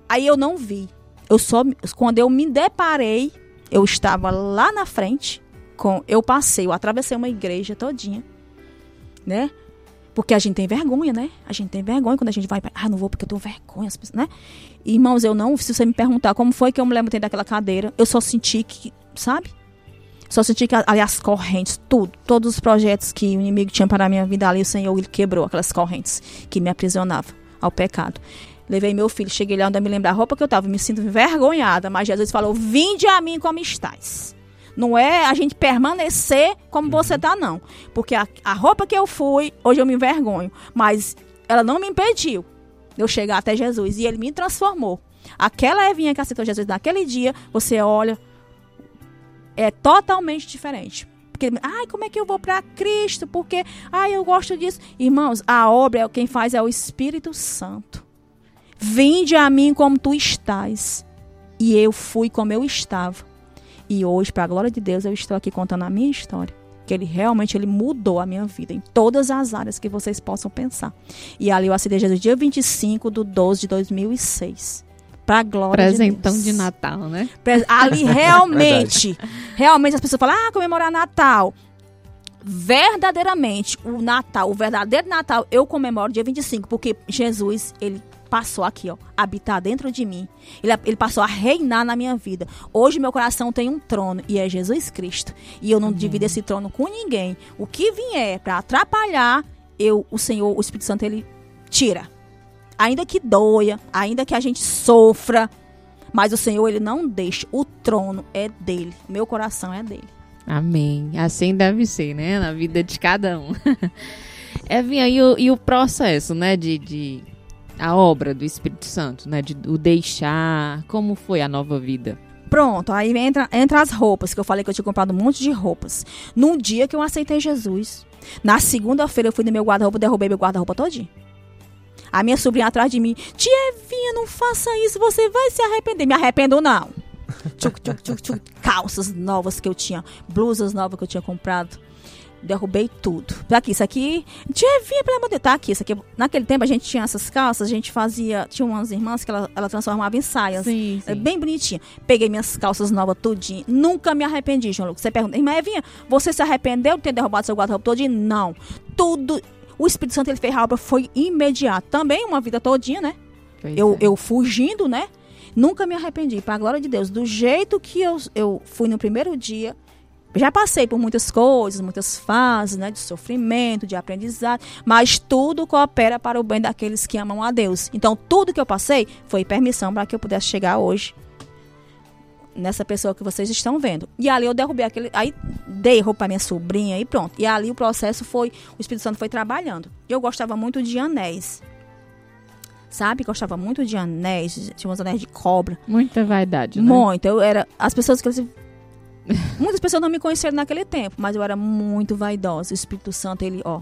Aí eu não vi. Eu só quando eu me deparei, eu estava lá na frente com eu passei, eu atravessei uma igreja todinha, né? Porque a gente tem vergonha, né? A gente tem vergonha quando a gente vai, ah, não vou porque eu tenho vergonha, né? Irmãos, eu não, se você me perguntar como foi que eu me lembro daquela cadeira, eu só senti que, sabe? Só senti que ali as correntes, tudo, todos os projetos que o inimigo tinha para a minha vida ali, o Senhor ele quebrou aquelas correntes que me aprisionavam ao pecado. Levei meu filho, cheguei lá onde eu me lembro da roupa que eu estava, me sinto envergonhada, mas Jesus falou: Vinde a mim como estás. Não é a gente permanecer como você está, não. Porque a, a roupa que eu fui, hoje eu me envergonho. Mas ela não me impediu de eu chegar até Jesus. E ele me transformou. Aquela Evinha que aceitou Jesus naquele dia, você olha, é totalmente diferente. Porque, ai, como é que eu vou para Cristo? Porque, ai, eu gosto disso. Irmãos, a obra, quem faz é o Espírito Santo. Vinde a mim como tu estás. E eu fui como eu estava. E hoje, para a glória de Deus, eu estou aqui contando a minha história. Que ele realmente ele mudou a minha vida em todas as áreas que vocês possam pensar. E ali eu aceitei Jesus dia 25 de 12 de 2006 para glória Presentão de, de Natal, né? Ali realmente, realmente as pessoas falam: "Ah, comemorar Natal". Verdadeiramente, o Natal, o verdadeiro Natal, eu comemoro dia 25, porque Jesus, ele passou aqui, ó, habitar dentro de mim. Ele, ele passou a reinar na minha vida. Hoje meu coração tem um trono e é Jesus Cristo. E eu não divido esse trono com ninguém. O que vier para atrapalhar, eu, o Senhor, o Espírito Santo, ele tira ainda que doia, ainda que a gente sofra, mas o Senhor ele não deixa. O trono é dele, meu coração é dele. Amém. Assim deve ser, né, na vida de cada um. Evinha, e o, e o processo, né, de, de a obra do Espírito Santo, né, de o deixar, como foi a nova vida? Pronto, aí entra, entra as roupas, que eu falei que eu tinha comprado um monte de roupas. Num dia que eu aceitei Jesus, na segunda-feira eu fui no meu guarda-roupa, derrubei meu guarda-roupa todinho. A minha sobrinha atrás de mim, tia Evinha, não faça isso, você vai se arrepender. Me arrependo não. tchuc, tchuc, tchuc, tchuc. Calças novas que eu tinha, blusas novas que eu tinha comprado. Derrubei tudo. Aqui, isso aqui. Tia Evinha, pelo amor de Deus, tá aqui. Isso aqui. Naquele tempo a gente tinha essas calças, a gente fazia. Tinha umas irmãs que ela, ela transformava em saias. Sim, sim. Bem bonitinha. Peguei minhas calças novas tudinho. Nunca me arrependi, João Lucas. Você pergunta, irmã Evinha, você se arrependeu de ter derrubado seu guarda-roupa todinho? Não. Tudo o Espírito Santo ele fez a obra foi imediato. Também uma vida todinha, né? eu, é. eu fugindo, né? Nunca me arrependi, para a glória de Deus. Do jeito que eu, eu fui no primeiro dia, já passei por muitas coisas, muitas fases, né, de sofrimento, de aprendizado, mas tudo coopera para o bem daqueles que amam a Deus. Então, tudo que eu passei foi permissão para que eu pudesse chegar hoje nessa pessoa que vocês estão vendo. E ali eu derrubei aquele. Aí dei roupa pra minha sobrinha e pronto. E ali o processo foi. O Espírito Santo foi trabalhando. Eu gostava muito de anéis. Sabe? Gostava muito de anéis. Tinha uns anéis de cobra. Muita vaidade, né? Muito. Eu era. As pessoas que eu. Muitas pessoas não me conheceram naquele tempo, mas eu era muito vaidosa. O Espírito Santo, ele, ó.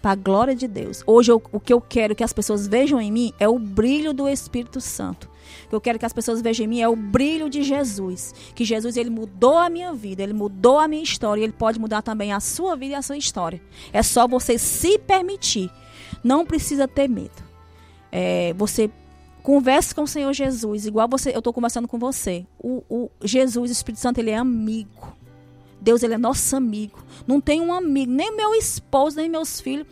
para a glória de Deus. Hoje eu, o que eu quero que as pessoas vejam em mim é o brilho do Espírito Santo. O que eu quero que as pessoas vejam em mim é o brilho de Jesus. Que Jesus ele mudou a minha vida, ele mudou a minha história, e ele pode mudar também a sua vida e a sua história. É só você se permitir. Não precisa ter medo. É, você converse com o Senhor Jesus, igual você, eu estou conversando com você. O, o Jesus, o Espírito Santo, ele é amigo. Deus, ele é nosso amigo. Não tem um amigo, nem meu esposo, nem meus filhos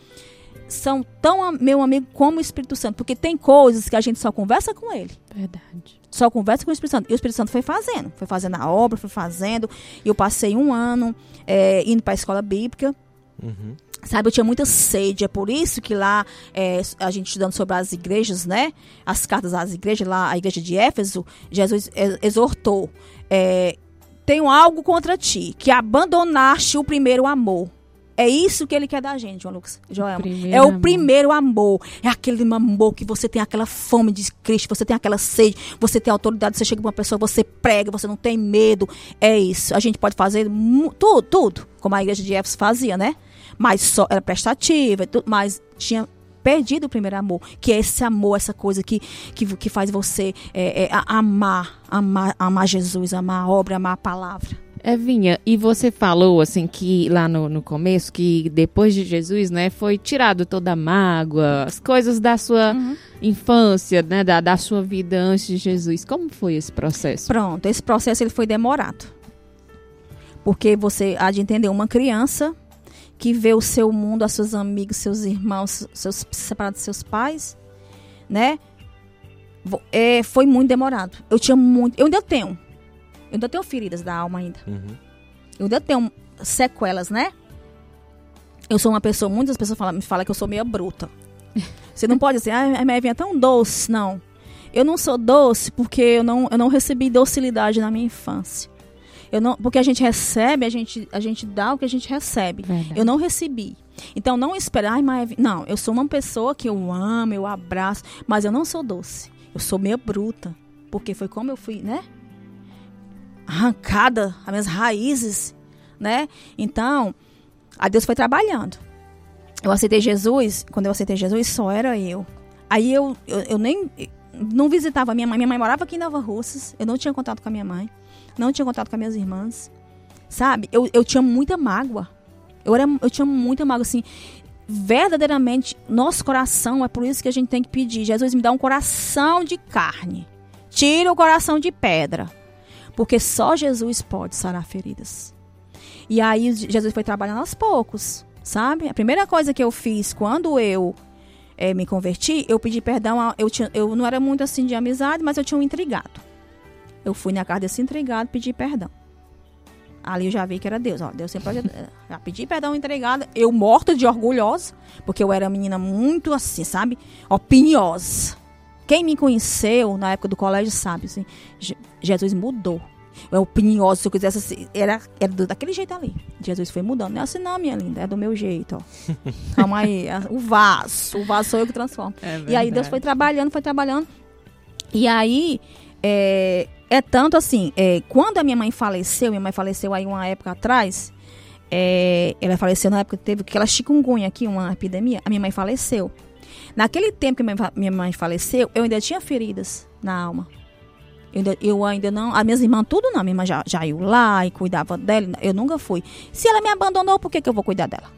são tão meu amigo como o Espírito Santo. Porque tem coisas que a gente só conversa com ele. Verdade. Só conversa com o Espírito Santo. E o Espírito Santo foi fazendo. Foi fazendo a obra, foi fazendo. E eu passei um ano é, indo para a escola bíblica. Uhum. Sabe, eu tinha muita sede, é por isso que lá, é, a gente estudando sobre as igrejas, né? As cartas às igrejas, lá a igreja de Éfeso, Jesus exortou: é, Tenho algo contra ti, que abandonaste o primeiro amor. É isso que ele quer da gente, João Lucas. Joel. É o amor. primeiro amor. É aquele amor que você tem aquela fome de Cristo, você tem aquela sede, você tem autoridade, você chega para uma pessoa, você prega, você não tem medo. É isso. A gente pode fazer tudo, tudo, como a igreja de Éfeso fazia, né? Mas só era prestativa, mas tinha perdido o primeiro amor, que é esse amor, essa coisa que, que, que faz você é, é, amar, amar, amar Jesus, amar a obra, amar a palavra. Evinha, e você falou assim que lá no, no começo que depois de Jesus, né, foi tirado toda a mágoa, as coisas da sua uhum. infância, né, da, da sua vida antes de Jesus. Como foi esse processo? Pronto, esse processo ele foi demorado. Porque você há de entender uma criança que vê o seu mundo, os seus amigos, seus irmãos, seus separados de seus pais, né? É, foi muito demorado. Eu tinha muito, eu ainda tenho eu ainda tenho feridas da alma ainda. Uhum. Eu ainda tenho sequelas, né? Eu sou uma pessoa, muitas pessoas falam, me falam que eu sou meio bruta. Você não pode dizer, ah, a minha é tão doce. Não. Eu não sou doce porque eu não, eu não recebi docilidade na minha infância. Eu não, porque a gente recebe, a gente, a gente dá o que a gente recebe. Verdade. Eu não recebi. Então não esperar, ai, mas não, eu sou uma pessoa que eu amo, eu abraço, mas eu não sou doce. Eu sou meio bruta, porque foi como eu fui, né? arrancada, as minhas raízes, né? Então, a Deus foi trabalhando. Eu aceitei Jesus, quando eu aceitei Jesus, só era eu. Aí eu, eu, eu nem não visitava minha mãe. Minha mãe morava aqui em Nova Russas. Eu não tinha contato com a minha mãe. Não tinha contato com as minhas irmãs. Sabe? Eu, eu tinha muita mágoa. Eu, era, eu tinha muita mágoa, assim. Verdadeiramente, nosso coração, é por isso que a gente tem que pedir. Jesus me dá um coração de carne. Tira o coração de pedra. Porque só Jesus pode sarar feridas. E aí Jesus foi trabalhando aos poucos, sabe? A primeira coisa que eu fiz quando eu é, me converti, eu pedi perdão. A, eu, tinha, eu não era muito assim de amizade, mas eu tinha um intrigado. Eu fui na casa desse intrigado pedi perdão. Ali eu já vi que era Deus. Ó, Deus sempre já pedi perdão entregada. Eu morta de orgulhosa, porque eu era menina muito assim, sabe? Opiniosa. Quem me conheceu na época do colégio sabe, assim, Jesus mudou. É opinioso, se eu quisesse, assim, era, era daquele jeito ali. Jesus foi mudando. Não é assim, não, minha linda, é do meu jeito, ó. Calma aí, é o vaso, o vaso sou eu que transformo. É e aí Deus foi trabalhando, foi trabalhando. E aí, é, é tanto assim, é, quando a minha mãe faleceu, minha mãe faleceu aí uma época atrás, é, ela faleceu na época que teve aquela chikungunya aqui, uma epidemia, a minha mãe faleceu. Naquele tempo que minha, minha mãe faleceu, eu ainda tinha feridas na alma. Eu ainda, eu ainda não. As minhas irmãs, tudo não. Minha irmã já, já ia lá e cuidava dela. Eu nunca fui. Se ela me abandonou, por que, que eu vou cuidar dela?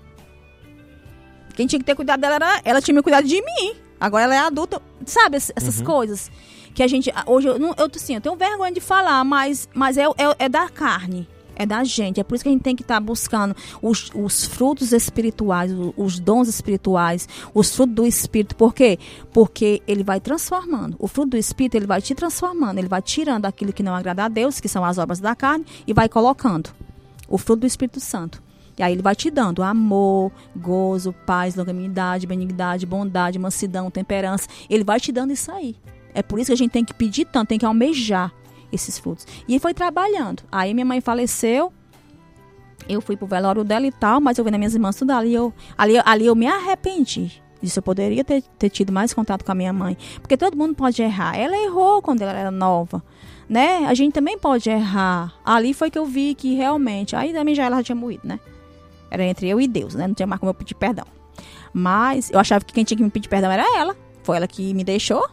Quem tinha que ter cuidado dela era. Ela tinha me cuidado de mim. Agora ela é adulta. Sabe, essas uhum. coisas. Que a gente. Hoje eu, eu, assim, eu tenho vergonha de falar, mas, mas é, é, é da carne é da gente. É por isso que a gente tem que estar tá buscando os, os frutos espirituais, os, os, dons espirituais, os frutos do Espírito. Por quê? Porque ele vai transformando. O fruto do Espírito, ele vai te transformando. Ele vai tirando aquilo que não agrada a Deus, que são as obras da carne, e vai colocando o fruto do Espírito Santo. E aí ele vai te dando amor, gozo, paz, longanimidade, benignidade, bondade, mansidão, temperança. Ele vai te dando isso aí. É por isso que a gente tem que pedir tanto, tem que almejar esses frutos. E foi trabalhando. Aí minha mãe faleceu. Eu fui pro velório dela e tal, mas eu vi nas minhas irmãs tudo ali. Eu, ali, ali eu me arrependi. Disso eu poderia ter, ter tido mais contato com a minha mãe. Porque todo mundo pode errar. Ela errou quando ela era nova. Né? A gente também pode errar. Ali foi que eu vi que realmente. Aí também já ela tinha morrido, né? Era entre eu e Deus, né? Não tinha mais como eu pedir perdão. Mas eu achava que quem tinha que me pedir perdão era ela. Foi ela que me deixou,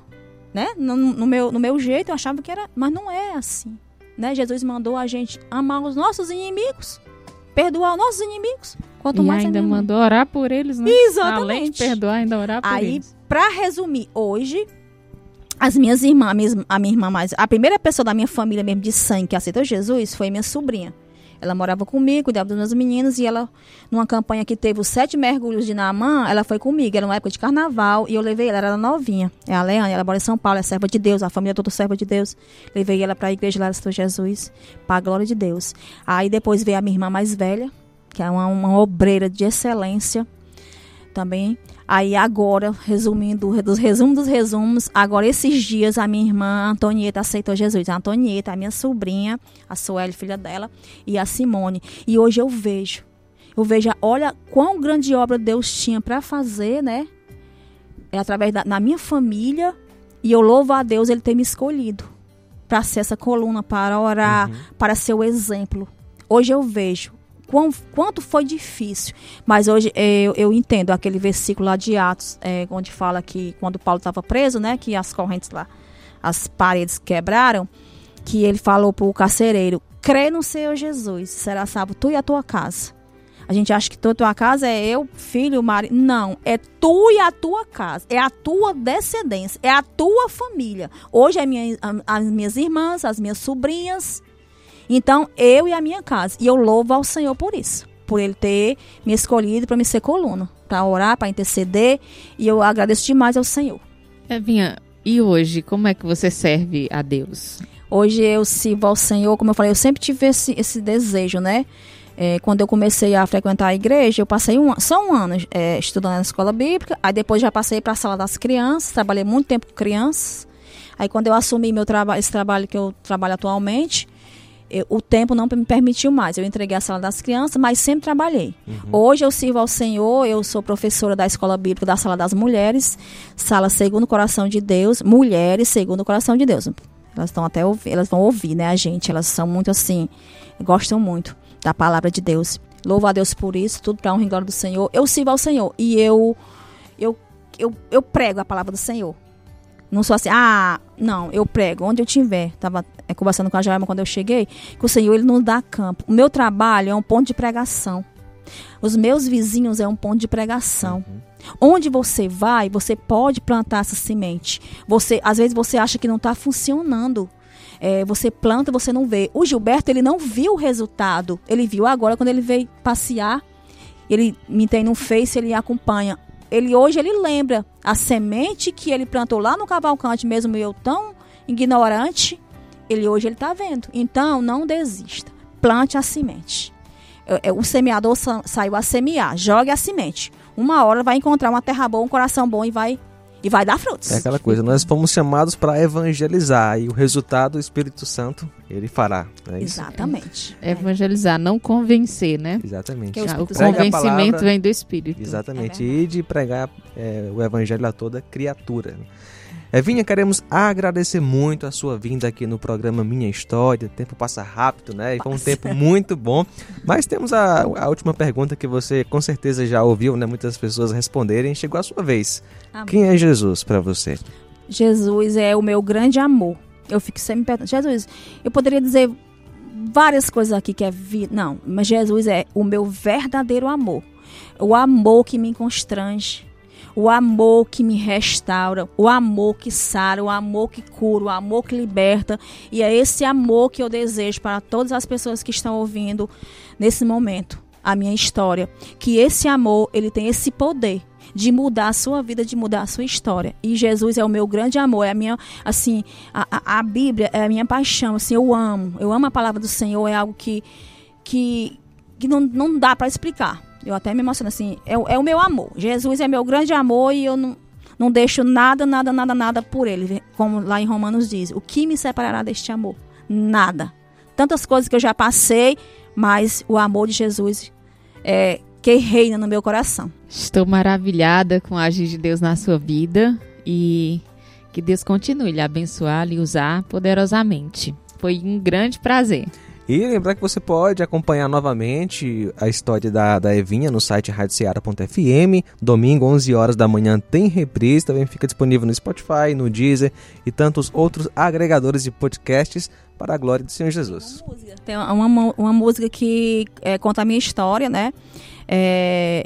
né? No, no meu, no meu jeito, eu achava que era. Mas não é assim. Né? Jesus mandou a gente amar os nossos inimigos, perdoar os nossos inimigos. Quanto e mais ainda mandou orar por eles, né? Exatamente. Além de perdoar, ainda orar por Aí, eles. Aí, pra resumir, hoje, as minhas irmãs, a minha irmã mais. A primeira pessoa da minha família mesmo de sangue que aceitou Jesus foi minha sobrinha. Ela morava comigo, cuidava dos meus meninos e ela, numa campanha que teve os sete mergulhos de Naamã, ela foi comigo. Era uma época de carnaval e eu levei ela, ela era novinha. É a Leane, ela mora em São Paulo, é serva de Deus, a família toda serva de Deus. Levei ela para a igreja lá, aceitou Jesus, para a glória de Deus. Aí depois veio a minha irmã mais velha, que é uma, uma obreira de excelência também. Aí agora, resumindo, dos resumos dos resumos, agora esses dias a minha irmã Antonieta aceitou Jesus. A Antonieta, a minha sobrinha, a Sueli, filha dela, e a Simone. E hoje eu vejo, eu vejo, olha quão grande obra Deus tinha para fazer, né? É através da na minha família, e eu louvo a Deus ele ter me escolhido para ser essa coluna, para orar, uhum. para ser o exemplo. Hoje eu vejo quão, quanto foi difícil. Mas hoje é, eu, eu entendo aquele versículo lá de Atos, é, onde fala que quando Paulo estava preso, né, que as correntes lá, as paredes quebraram, que ele falou para o carcereiro: crê no Senhor Jesus, será salvo tu e a tua casa. A gente acha que toda a tua casa é eu, filho, marido. Não, é tu e a tua casa. É a tua descendência. É a tua família. Hoje é minha, as minhas irmãs, as minhas sobrinhas, então, eu e a minha casa. E eu louvo ao Senhor por isso. Por ele ter me escolhido para me ser coluna. Para orar, para interceder. E eu agradeço demais ao Senhor. Evinha, e hoje, como é que você serve a Deus? Hoje eu sirvo ao Senhor, como eu falei, eu sempre tive esse, esse desejo, né? É, quando eu comecei a frequentar a igreja, eu passei um, só um ano é, estudando na escola bíblica, aí depois já passei para a sala das crianças, trabalhei muito tempo com crianças. Aí quando eu assumi meu trabalho, esse trabalho que eu trabalho atualmente, eu, o tempo não me permitiu mais. Eu entreguei a sala das crianças, mas sempre trabalhei. Uhum. Hoje eu sirvo ao Senhor, eu sou professora da Escola Bíblica da Sala das Mulheres, sala segundo o coração de Deus, mulheres segundo o coração de Deus. Elas estão até elas vão ouvir, né, a gente? Elas são muito assim, gostam muito da palavra de Deus. Louvo a Deus por isso, tudo para honra e glória do Senhor. Eu sirvo ao Senhor e eu eu, eu, eu prego a palavra do Senhor. Não sou assim, ah, não, eu prego onde eu tiver. Tava é, conversando com a Jaima quando eu cheguei, que o Senhor ele nos dá campo. O meu trabalho é um ponto de pregação. Os meus vizinhos é um ponto de pregação. Uhum. Onde você vai, você pode plantar essa semente. Você, às vezes você acha que não está funcionando. É, você planta, você não vê. O Gilberto ele não viu o resultado. Ele viu agora quando ele veio passear. Ele me tem no Face, ele acompanha ele hoje ele lembra a semente que ele plantou lá no Cavalcante, mesmo eu tão ignorante, ele hoje ele está vendo. Então não desista, plante a semente. O semeador saiu a semear, jogue a semente. Uma hora vai encontrar uma terra boa, um coração bom e vai e vai dar frutos. É aquela coisa, nós fomos chamados para evangelizar e o resultado o Espírito Santo ele fará. É Exatamente. É. Evangelizar, não convencer, né? Exatamente. O, o convencimento palavra, vem do Espírito. Exatamente. É e de pregar é, o evangelho a toda criatura. Evinha, queremos agradecer muito a sua vinda aqui no programa Minha História. O tempo passa rápido, né? E foi um tempo muito bom. Mas temos a, a última pergunta que você com certeza já ouviu, né? Muitas pessoas responderem. Chegou a sua vez. Amém. Quem é Jesus para você? Jesus é o meu grande amor. Eu fico sempre perguntando, Jesus, eu poderia dizer várias coisas aqui que é vida. Não, mas Jesus é o meu verdadeiro amor. O amor que me constrange o amor que me restaura, o amor que sara, o amor que cura, o amor que liberta. E é esse amor que eu desejo para todas as pessoas que estão ouvindo nesse momento a minha história, que esse amor, ele tem esse poder de mudar a sua vida, de mudar a sua história. E Jesus é o meu grande amor, é a minha, assim, a, a, Bíblia é a minha paixão, assim, eu amo, eu amo a palavra do Senhor, é algo que, que, que não, não dá para explicar. Eu até me emociono assim, é, é o meu amor. Jesus é meu grande amor e eu não, não deixo nada, nada, nada, nada por ele. Como lá em Romanos diz, o que me separará deste amor? Nada. Tantas coisas que eu já passei, mas o amor de Jesus é que reina no meu coração. Estou maravilhada com a agir de Deus na sua vida e que Deus continue lhe abençoar, lhe usar poderosamente. Foi um grande prazer. E lembrar que você pode acompanhar novamente a história da, da Evinha no site radioceara.fm. Domingo, 11 horas da manhã, tem reprise. Também fica disponível no Spotify, no Deezer e tantos outros agregadores de podcasts para a glória do Senhor Jesus. Tem uma, uma música que é, conta a minha história, né? É,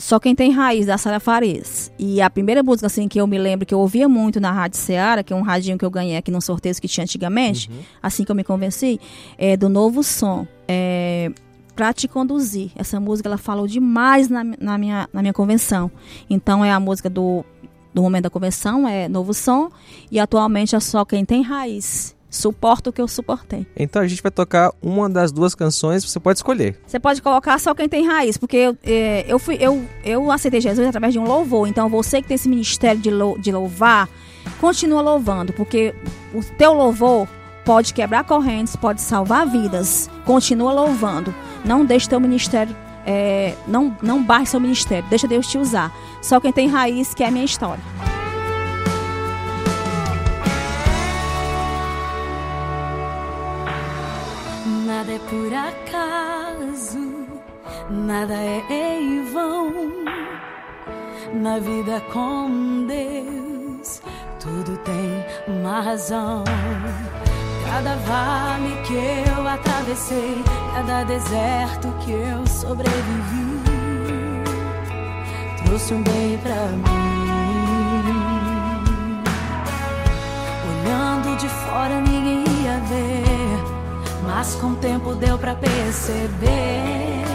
só quem tem raiz da Sara Fares. E a primeira música assim que eu me lembro que eu ouvia muito na Rádio Seara, que é um radinho que eu ganhei aqui num sorteio que tinha antigamente, uhum. assim que eu me convenci, é do Novo Som. É, para te conduzir. Essa música ela falou demais na, na, minha, na minha convenção. Então é a música do, do momento da convenção, é Novo Som, e atualmente é só quem tem raiz suporta o que eu suportei. Então a gente vai tocar uma das duas canções, você pode escolher. Você pode colocar só quem tem raiz, porque eu, é, eu, fui, eu, eu aceitei Jesus através de um louvor. Então você que tem esse ministério de, lou, de louvar, continua louvando, porque o teu louvor pode quebrar correntes, pode salvar vidas. Continua louvando. Não deixe teu ministério, é, não, não barre seu ministério, deixa Deus te usar. Só quem tem raiz, que é a minha história. Por acaso, nada é em vão. Na vida com Deus, tudo tem uma razão. Cada vale que eu atravessei, cada deserto que eu sobrevivi, trouxe um bem pra mim. Olhando de fora, ninguém mas com o tempo deu pra perceber.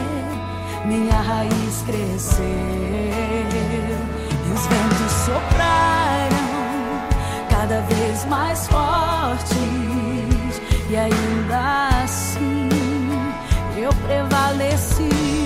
Minha raiz cresceu e os ventos sopraram cada vez mais fortes. E ainda assim eu prevaleci.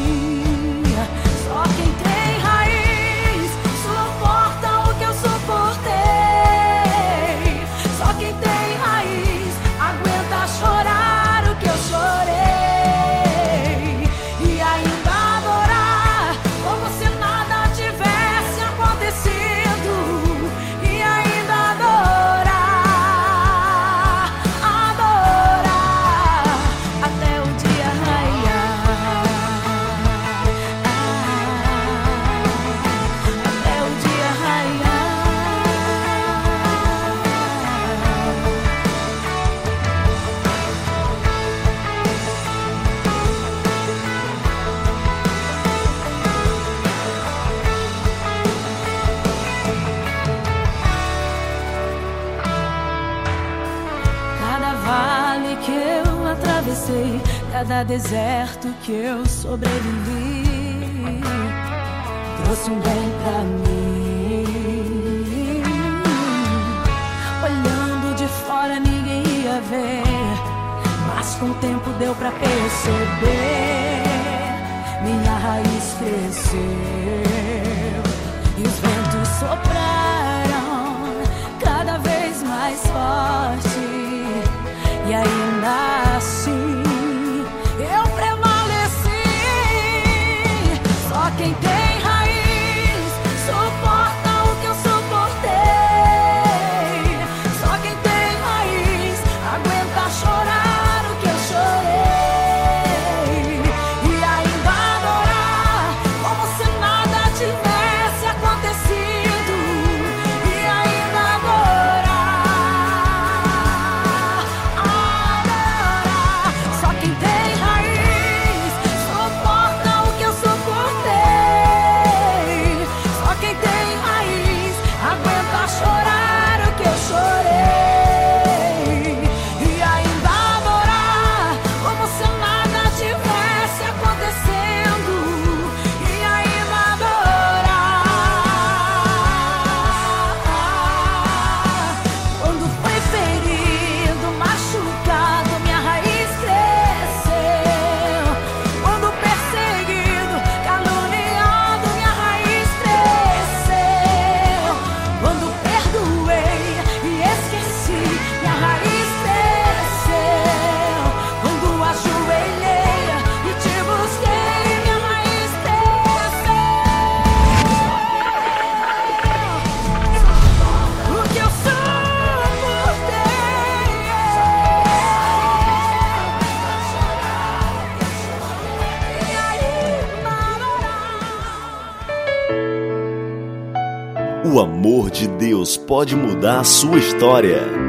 Cada deserto que eu sobrevivi trouxe um bem pra mim. Olhando de fora ninguém ia ver, mas com o tempo deu pra perceber. Minha raiz cresceu e os ventos sopraram cada vez mais forte pode mudar a sua história.